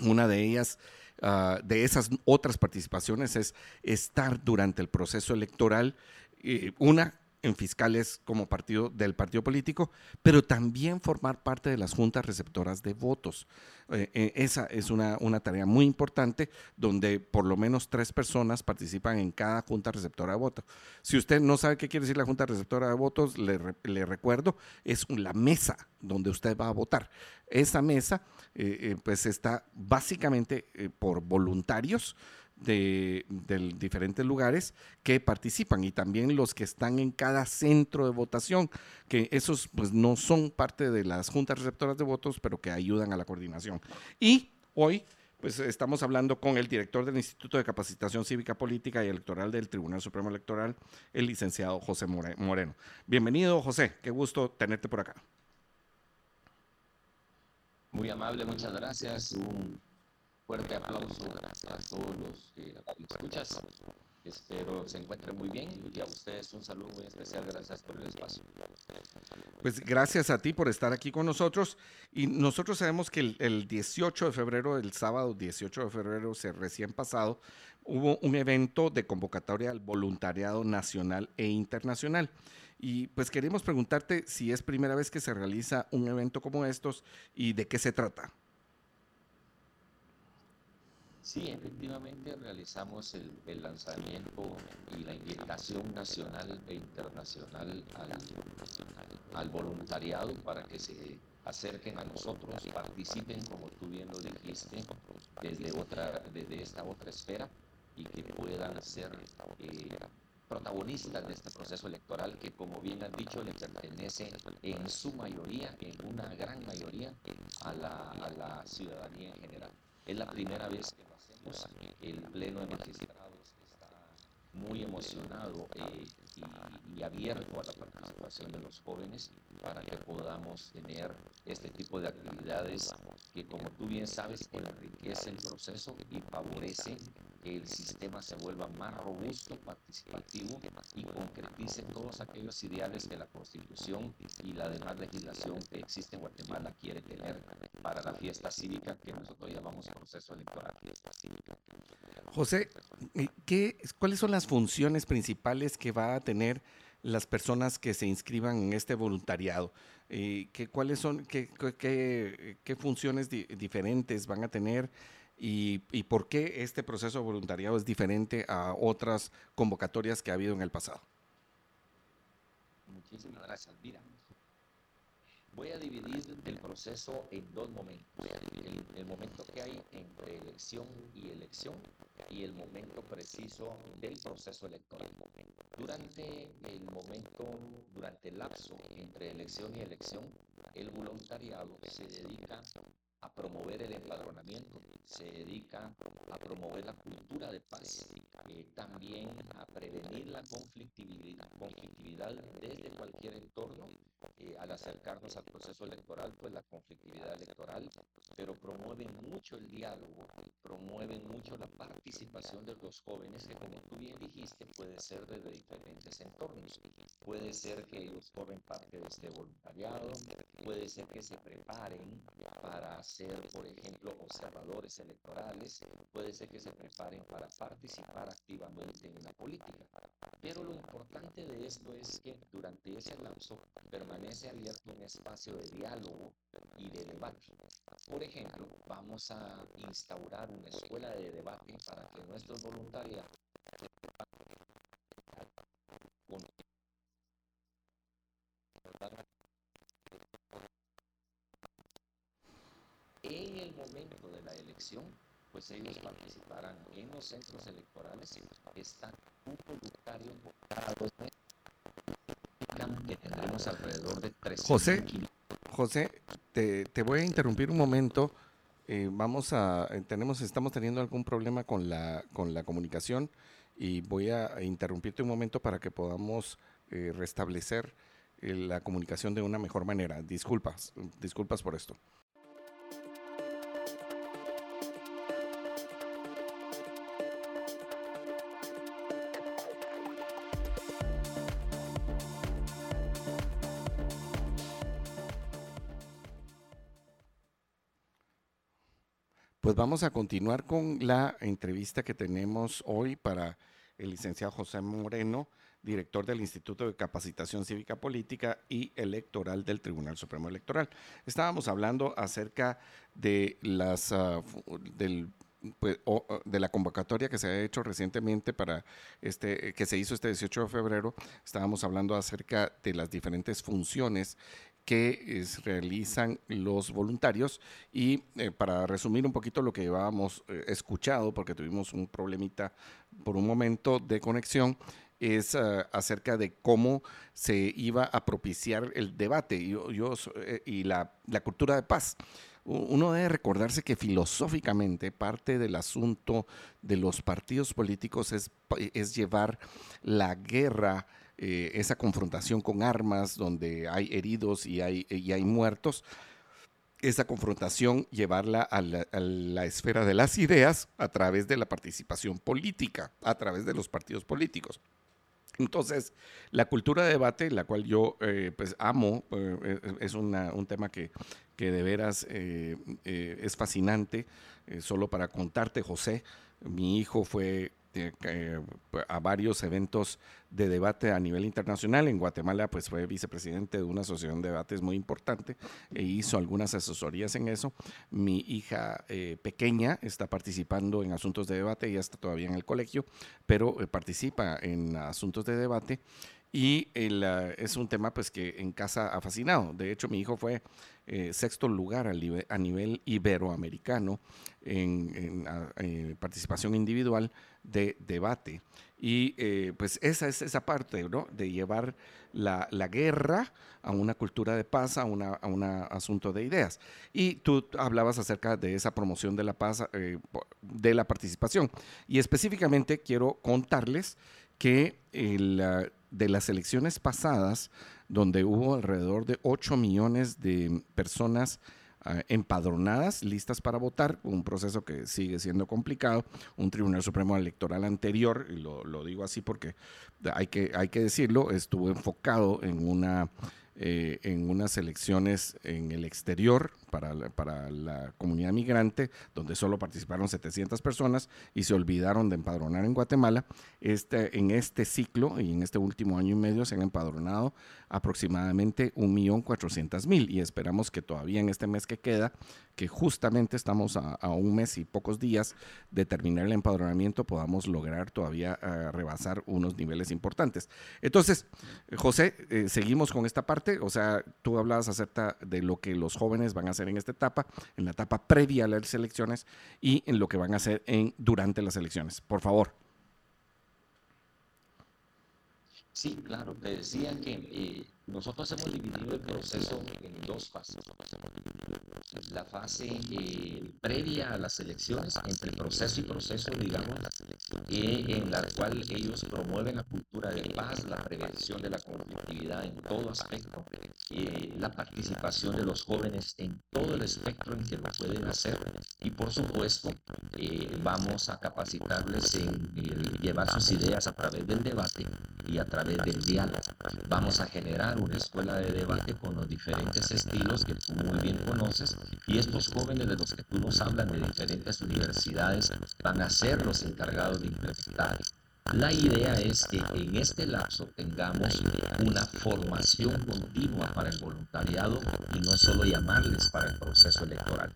Una de ellas Ah, de esas otras participaciones es estar durante el proceso electoral, eh, una en fiscales como partido del partido político, pero también formar parte de las juntas receptoras de votos. Eh, eh, esa es una, tarea muy importante donde por lo menos tres personas participan en cada junta receptora de votos. Si usted no sabe qué quiere decir la junta receptora de votos, le, le recuerdo, es la mesa donde usted va a votar. Esa mesa eh, pues está básicamente por voluntarios de, diferentes lugares que participan y también los que están en cada centro de votación, que esos pues no son parte de las juntas receptoras de votos, pero que ayudan a la coordinación. Y hoy pues estamos hablando con el director del Instituto de Capacitación Cívica Política y Electoral del Tribunal Supremo Electoral, el licenciado José Moreno. Bienvenido, José, qué gusto tenerte por acá. Muy amable, muchas gracias. Fuerte aplauso a todos los que escuchas. Espero se encuentren muy bien y a ustedes un saludo muy especial. Gracias por el espacio. Pues gracias a ti por estar aquí con nosotros. Y nosotros sabemos que el, el 18 de febrero, el sábado 18 de febrero, se recién pasado, hubo un evento de convocatoria al voluntariado nacional e internacional. Y pues queremos preguntarte si es primera vez que se realiza un evento como estos y de qué se trata. Sí, efectivamente realizamos el, lanzamiento y la invitación nacional e internacional al, voluntariado para que se acerquen a nosotros, participen, como tú bien lo dijiste, desde, otra, desde esta otra esfera y que puedan ser eh, protagonistas de este proceso electoral que, como bien han dicho, le pertenece en su mayoría, en una gran mayoría, a la, a la ciudadanía en general. Es la primera vez que el Pleno de está muy emocionado eh, y, abierto a la participación de los jóvenes para que podamos tener este tipo de actividades que, como tú bien sabes, enriquece el proceso y favorece que el sistema se vuelva más robusto, participativo y concretice todos aquellos ideales que la Constitución y la demás legislación que existe en Guatemala quiere tener para la fiesta cívica que nosotros llamamos proceso electoral. José, ¿qué, ¿cuáles son las funciones principales que va a tener las personas que se inscriban en este voluntariado? Eh, ¿qué, ¿Cuáles son, qué, funciones diferentes van a tener? y, por qué este proceso de voluntariado es diferente a otras convocatorias que ha habido en el pasado. Muchísimas gracias. Mira, voy a dividir el proceso en dos momentos. El, momento que hay entre elección y elección y el momento preciso del proceso electoral. Durante el momento, durante el lapso entre elección y elección, el voluntariado se dedica a promover el empadronamiento, se dedica a promover la cultura de paz, eh, también a prevenir la conflictividad, conflictividad desde cualquier entorno, al acercarnos al proceso electoral, pues la conflictividad electoral, mucho el diálogo, promueven mucho la participación de los jóvenes, que como tú bien dijiste, puede ser desde diferentes entornos, puede ser que ellos formen parte de este voluntariado, puede ser que se preparen para ser, por ejemplo, observadores electorales, puede ser que se preparen para participar activamente en la política. Pero lo importante de esto es que durante ese lapso permanece abierto un espacio de diálogo y de debate. Por ejemplo, vamos a instaurar una escuela de debate para que nuestros voluntarios en el momento de la elección, pues ellos participarán en los centros electorales, están un voluntario que tendremos alrededor de tres José, José, te, voy a interrumpir un momento. eh, vamos a, eh, tenemos, estamos teniendo algún problema con la, con la comunicación y voy a interrumpirte un momento para que podamos eh, restablecer la comunicación de una mejor manera. Disculpas, disculpas por esto. Vamos a continuar con la entrevista que tenemos hoy para el licenciado José Moreno, director del Instituto de Capacitación Cívica Política y Electoral del Tribunal Supremo Electoral. Estábamos hablando acerca de las ah, del pues, de la convocatoria que se ha hecho recientemente para este que se hizo este 18 de febrero, estábamos hablando acerca de las diferentes funciones que realizan los voluntarios. Y eh, para resumir un poquito lo que llevábamos eh, escuchado, porque tuvimos un problemita por un momento de conexión, es ah, acerca de cómo se iba a propiciar el debate yo, eh, y la, la cultura de paz uno debe recordarse que filosóficamente parte del asunto de los partidos políticos es, es llevar la guerra eh, esa confrontación con armas donde hay heridos y hay, y hay muertos, esa confrontación llevarla a la, esfera de las ideas a través de la participación política, a través de los partidos políticos. Entonces, la cultura de debate, la cual yo eh, pues amo, eh, es un tema que, que, de veras es fascinante. solo para contarte, José, mi hijo fue eh, a varios eventos de debate a nivel internacional. En Guatemala, pues fue vicepresidente de una asociación de debates muy importante e hizo algunas asesorías en eso. Mi hija eh, pequeña está participando en asuntos de debate, ella está todavía en el colegio, pero eh, participa en asuntos de debate y es un tema pues que en casa ha fascinado. De hecho, mi hijo fue eh, sexto lugar a, nivel, iberoamericano en, eh, participación individual de debate. Y eh, pues esa es esa parte, ¿no? De llevar la, guerra a una cultura de paz, a un a asunto de ideas. Y tú hablabas acerca de esa promoción de la paz, de la participación. Y específicamente quiero contarles que el de las elecciones pasadas, donde hubo alrededor de 8 millones de personas empadronadas, listas para votar, un proceso que sigue siendo complicado. Un Tribunal Supremo Electoral anterior, y lo, lo digo así porque hay que, hay que decirlo, estuvo enfocado en una eh, en unas elecciones en el exterior para la, para la comunidad migrante, donde solo participaron 700 personas y se olvidaron de empadronar en Guatemala. Este, en este ciclo y en este último año y medio se han empadronado aproximadamente 1.400.000 y esperamos que todavía en este mes que queda, que justamente estamos a, un mes y pocos días de terminar el empadronamiento, podamos lograr todavía eh, rebasar unos niveles importantes. Entonces, José, eh, seguimos con esta parte, o sea, tú hablabas acerca de lo que los jóvenes van a hacer en esta etapa, en la etapa previa a las elecciones y en lo que van a hacer en, durante las elecciones. Por favor. Sí, claro, te decía que eh, nosotros hemos dividido el proceso en dos fases. La fase eh, previa a las elecciones, entre proceso y proceso, digamos, eh, en la cual ellos promueven la cultura de paz, la prevención de la conflictividad en todo aspecto, eh, la participación de los jóvenes en todo el espectro en que lo pueden hacer y por supuesto vamos a capacitarles en llevar sus ideas a través del debate y a través del diálogo. Vamos a generar una escuela de debate con los diferentes estilos que tú muy bien conoces y estos jóvenes de los que tú nos hablas de diferentes universidades van a ser los encargados de implementar la idea es que en este lapso tengamos una formación continua para el voluntariado y no solo llamarles para el proceso electoral.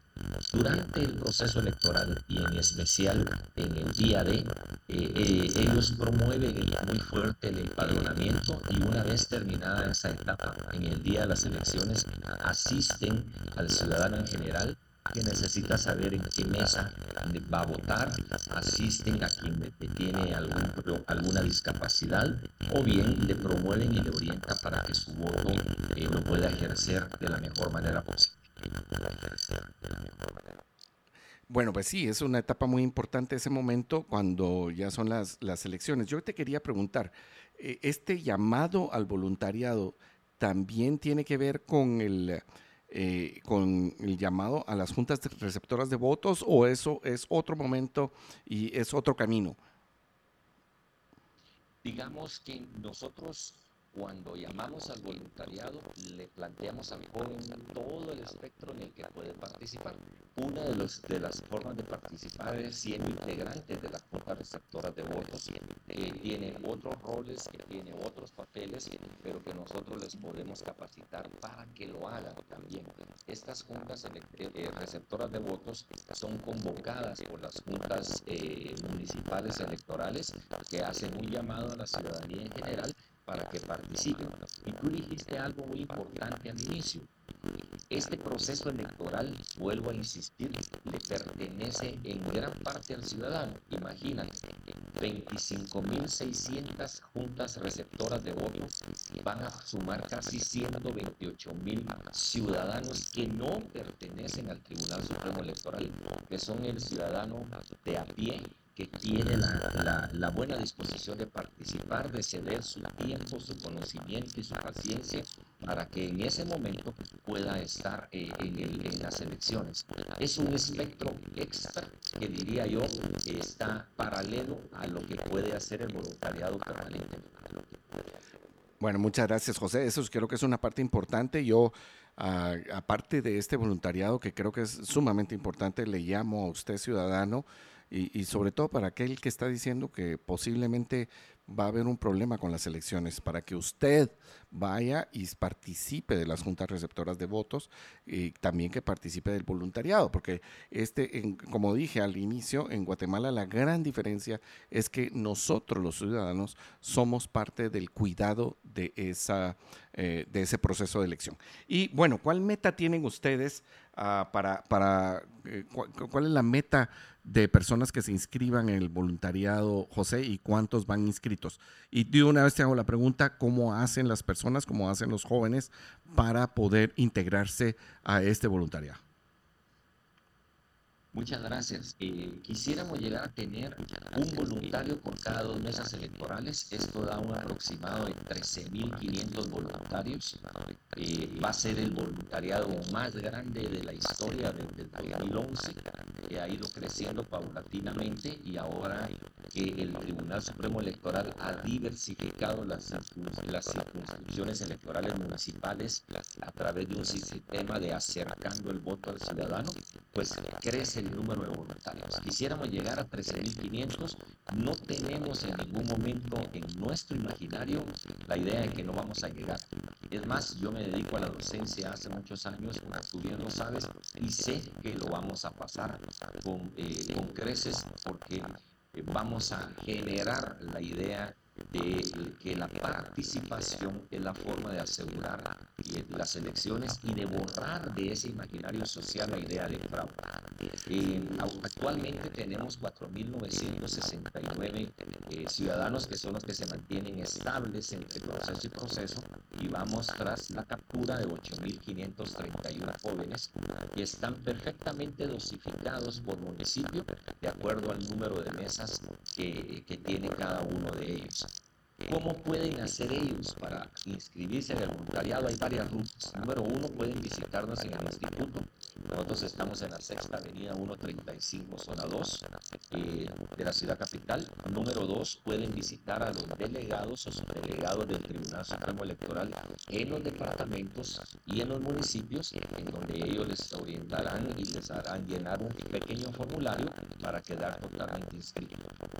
Durante el proceso electoral y en especial en el día de, eh, eh, ellos promueven muy fuerte el empadronamiento y una vez terminada esa etapa, en el día de las elecciones, asisten al ciudadano en general que necesita saber en qué mesa va a votar, asisten a quien tiene algún, alguna discapacidad o bien le promueven y le orientan para que su voto eh, lo pueda ejercer de la mejor manera posible. Bueno, pues sí, es una etapa muy importante ese momento cuando ya son las, las elecciones. Yo te quería preguntar, eh, ¿este llamado al voluntariado también tiene que ver con el, eh, con el llamado a las juntas receptoras de votos o eso es otro momento y es otro camino? Digamos que nosotros cuando llamamos al voluntariado, le planteamos al joven todo el espectro en el que puede participar. Una de, los, de las formas de participar es siendo integrante de las juntas receptoras de votos, que tiene otros roles, que tiene otros papeles, pero que nosotros les podemos capacitar para que lo hagan también. Estas juntas eh, eh, receptoras de votos son convocadas por las juntas eh, municipales electorales que hacen un llamado a la ciudadanía en general para que participen. Y tú dijiste algo muy importante al inicio. Este proceso electoral, vuelvo a insistir, le pertenece en gran parte al ciudadano. Imagínate, 25.600 juntas receptoras de votos van a sumar casi 128.000 ciudadanos que no pertenecen al Tribunal Supremo Electoral, que son el ciudadano de a pie que tiene la, buena disposición de participar, de ceder su tiempo, su conocimiento y su paciencia para que en ese momento pueda estar eh, en, las elecciones. Es un espectro extra que diría yo está paralelo a lo que puede hacer el voluntariado permanente. Bueno, muchas gracias José. Eso creo que es una parte importante. Yo aparte de este voluntariado que creo que es sumamente importante, le llamo a usted ciudadano y, sobre todo para aquel que está diciendo que posiblemente va a haber un problema con las elecciones, para que usted vaya y participe de las juntas receptoras de votos y también que participe del voluntariado, porque este, como dije al inicio, en Guatemala la gran diferencia es que nosotros los ciudadanos somos parte del cuidado de, esa, eh, de ese proceso de elección. Y bueno, ¿cuál meta tienen ustedes ah, para, para eh, cuál es la meta de personas que se inscriban en el voluntariado, José, y cuántos van inscritos. Y de una vez te hago la pregunta, ¿cómo hacen las personas, cómo hacen los jóvenes para poder integrarse a este voluntariado? Muchas gracias. Eh, quisiéramos llegar a tener un voluntario por cada dos mesas electorales. Esto da un aproximado de 13.500 voluntarios. Eh, va a ser el voluntariado más grande de la historia desde el 2011, que ha ido creciendo paulatinamente y ahora que el Tribunal Supremo Electoral ha diversificado las, las circunscripciones electorales municipales a través de un sistema de acercando el voto al ciudadano, pues crece el número de voluntarios. Quisiéramos llegar a 13.500, no tenemos en ningún momento en nuestro imaginario la idea de que no vamos a llegar. Es más, yo me dedico a la docencia hace muchos años, tú bien lo sabes, y sé que lo vamos a pasar con, eh, con creces porque vamos a generar la idea de que la participación es la forma de asegurar las elecciones y de borrar de ese imaginario social la idea de fraude. Actualmente tenemos 4.969 eh, ciudadanos que son los que se mantienen estables entre proceso y proceso y vamos tras la captura de 8.531 jóvenes que están perfectamente dosificados por municipio de acuerdo al número de mesas que, que tiene cada uno de ellos. ¿Cómo pueden hacer ellos para inscribirse en el voluntariado? Hay varias rutas. Número uno, pueden visitarnos en el instituto. Nosotros estamos en la sexta avenida 135, zona 2 eh, de la ciudad capital. Número dos, pueden visitar a los delegados o subdelegados del Tribunal Supremo Electoral en los departamentos y en los municipios, en donde ellos les orientarán y les harán llenar un pequeño formulario para quedar totalmente inscritos.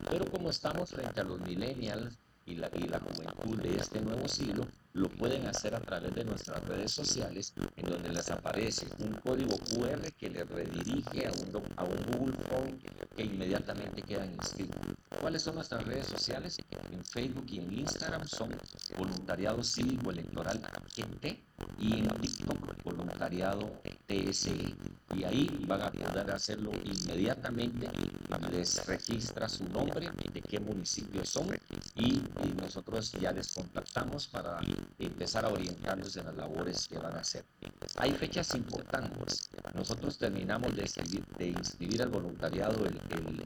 Pero como estamos frente a los millennials, y la, y la juventud de este nuevo siglo lo pueden hacer a través de nuestras redes sociales, en donde les aparece un código QR que les redirige a un, a un Google Form que inmediatamente quedan inscritos. ¿Cuáles son nuestras redes sociales? En Facebook y en Instagram son Voluntariado Cívico Electoral GT y en TikTok Voluntariado TSE. Y ahí van a poder hacerlo inmediatamente, les registra su nombre, de qué municipio son y, nosotros ya les contactamos para empezar a orientarlos en las labores que van a hacer. Hay fechas importantes. Nosotros terminamos de, de inscribir al voluntariado el,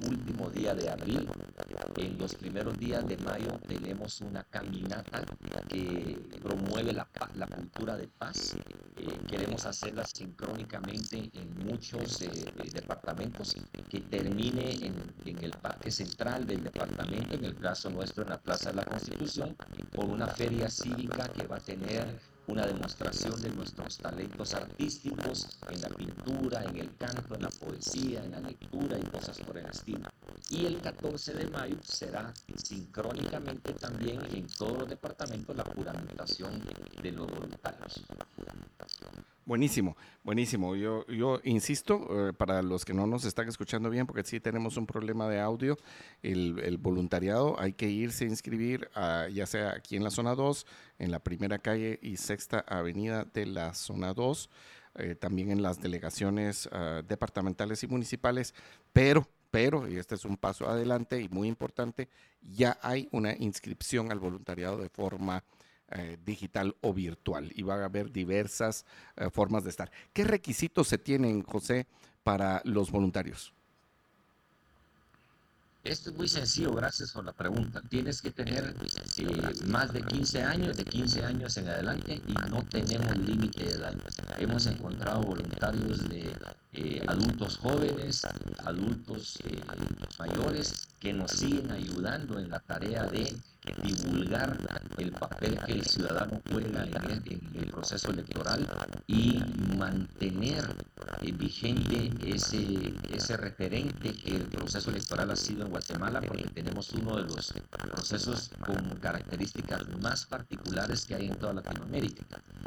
último día de abril. En los primeros días de mayo tenemos una caminata que promueve la, la cultura de paz. Eh, queremos hacerla sincrónicamente en muchos eh, departamentos que termine en, en, el parque central del departamento, en el caso nuestro en la Plaza de la Constitución, con una feria cívica que va a tener una demostración de nuestros talentos artísticos en la pintura, en el canto, en la poesía, en la lectura y cosas por el estilo. Y el 14 de mayo será sincrónicamente también en todos los departamentos la juramentación de los voluntarios. Buenísimo, buenísimo. Yo, yo insisto, eh, para los que no nos están escuchando bien, porque sí tenemos un problema de audio, el, voluntariado hay que irse a inscribir, ya sea aquí en la zona 2, en la primera calle y sexta avenida de la zona 2, eh, también en las delegaciones ah, departamentales y municipales, pero pero, y este es un paso adelante y muy importante, ya hay una inscripción al voluntariado de forma eh, digital o virtual y va a haber diversas eh, formas de estar. ¿Qué requisitos se tienen, José, para los voluntarios? Esto es muy sencillo, gracias por la pregunta. Tienes que tener eh, más de 15 años, de 15 años en adelante y no tenemos límite de edad. Hemos encontrado voluntarios de adultos jóvenes, adultos mayores que nos siguen ayudando en la tarea de divulgar el papel que el ciudadano juega en el, proceso electoral y mantener eh, vigente ese, ese referente que el proceso electoral ha sido en Guatemala, porque tenemos uno de los procesos con características más particulares que hay en toda Latinoamérica.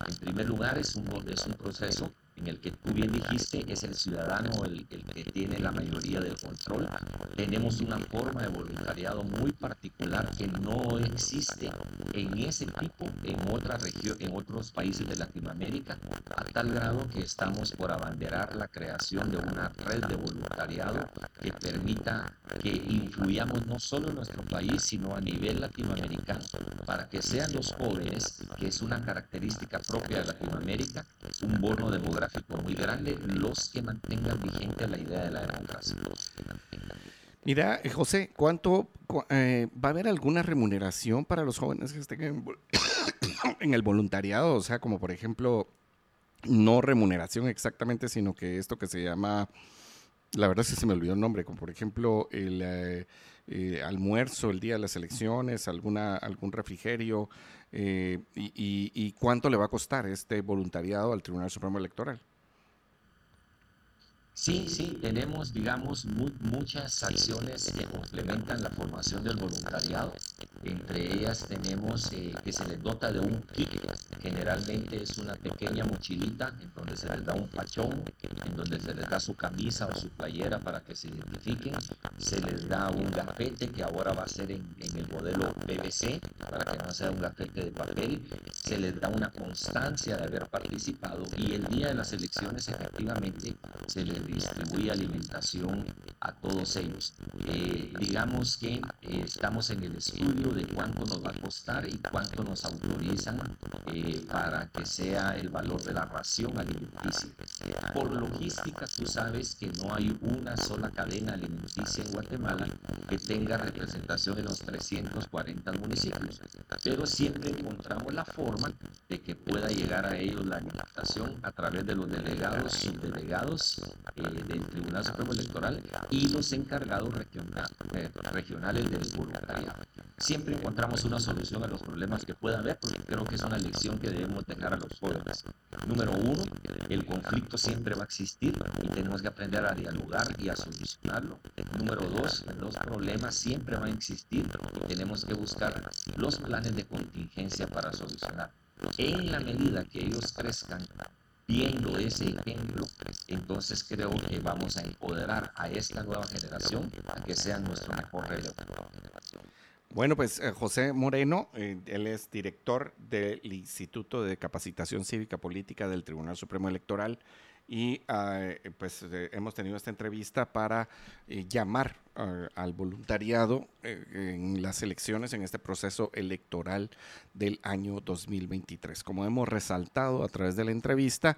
En primer lugar, es un, es un proceso en el que tú bien dijiste, es el ciudadano el, el, que tiene la mayoría del control. Tenemos una forma de voluntariado muy particular que no existe en ese tipo en otras en otros países de Latinoamérica, a tal grado que estamos por abanderar la creación de una red de voluntariado que permita que influyamos no solo en nuestro país, sino a nivel latinoamericano, para que sean los jóvenes, que es una característica propia de Latinoamérica, un bono demográfico muy grande los que mantengan vigente la idea de la democracia. Mira, eh, José, ¿cuánto eh, va a haber alguna remuneración para los jóvenes que estén en, (coughs) en, el voluntariado? O sea, como por ejemplo, no remuneración exactamente, sino que esto que se llama, la verdad es que se me olvidó el nombre, como por ejemplo el eh, almuerzo el día de las elecciones, alguna, algún refrigerio, y, y cuánto le va a costar este voluntariado al Tribunal Supremo Electoral. Sí, sí, tenemos, digamos, muchas acciones que complementan la formación del voluntariado. Entre ellas tenemos eh, que se les dota de un kit, generalmente es una pequeña mochilita en donde se les da un pachón, en donde se les da su camisa o su playera para que se identifiquen, se les da un gafete que ahora va a ser en, en el modelo PVC para que no sea un gafete de papel, se les da una constancia de haber participado y el día de las elecciones efectivamente se les distribuye alimentación a todos ellos. Eh, digamos que eh, estamos en el estudio de cuánto nos va a costar y cuánto nos autorizan eh, para que sea el valor de la ración alimenticia. Por logística, tú sabes que no hay una sola cadena alimenticia en Guatemala que tenga representación en los 340 municipios, pero siempre encontramos la forma de que pueda llegar a ellos la alimentación a través de los delegados, subdelegados, del Tribunal Supremo Electoral y los encargados eh, regionales del voluntariado. Siempre encontramos una solución a los problemas que pueda haber, porque creo que es una lección que debemos dejar a los jóvenes. Número uno, el conflicto siempre va a existir y tenemos que aprender a dialogar y a solucionarlo. Número dos, los problemas siempre van a existir y tenemos que buscar los planes de contingencia para solucionar. En la medida que ellos crezcan viendo ese ejemplo, entonces creo que vamos a empoderar a esta nueva generación a que sean nuestro mejor relevo. Bueno, pues eh, José Moreno, eh, él es director del Instituto de Capacitación Cívica Política del Tribunal Supremo Electoral y pues hemos tenido esta entrevista para llamar al voluntariado en las elecciones, en este proceso electoral del año 2023. Como hemos resaltado a través de la entrevista,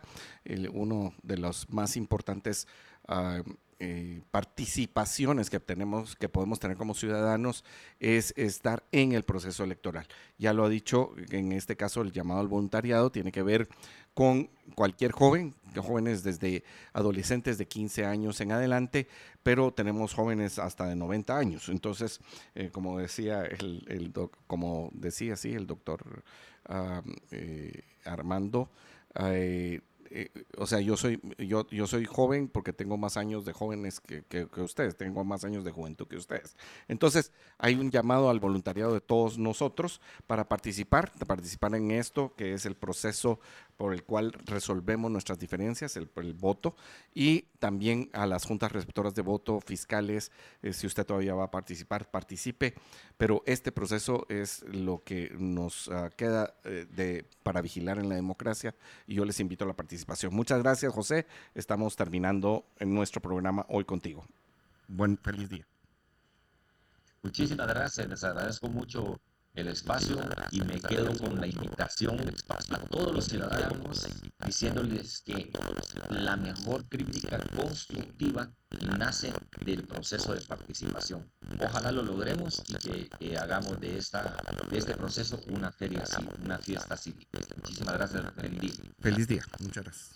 uno de los más importantes ah, eh, participaciones que tenemos, que podemos tener como ciudadanos, es estar en el proceso electoral. Ya lo ha dicho, en este caso el llamado al voluntariado tiene que ver con cualquier joven, jóvenes desde adolescentes de 15 años en adelante, pero tenemos jóvenes hasta de 90 años. Entonces, eh, como decía el, como decía sí, el doctor ah, eh, Armando, eh, o sea, yo soy, yo, yo soy joven porque tengo más años de jóvenes que, que, ustedes, tengo más años de juventud que ustedes. Entonces, hay un llamado al voluntariado de todos nosotros para participar, participar en esto, que es el proceso por el cual resolvemos nuestras diferencias, el, el voto, y también a las juntas receptoras de voto, fiscales, eh, si usted todavía va a participar, participe, pero este proceso es lo que nos ah, queda eh, de, para vigilar en la democracia y yo les invito a la participación. Muchas gracias, José. Estamos terminando en nuestro programa hoy contigo. Buen feliz día. Muchísimas gracias, les agradezco mucho el espacio y me quedo con la invitación a todos los ciudadanos diciéndoles que la mejor crítica constructiva nace del proceso de participación. Ojalá lo logremos y que eh, hagamos de, esta, de este proceso una feria una fiesta cívica. Muchísimas gracias. Feliz día. Feliz día. Muchas gracias.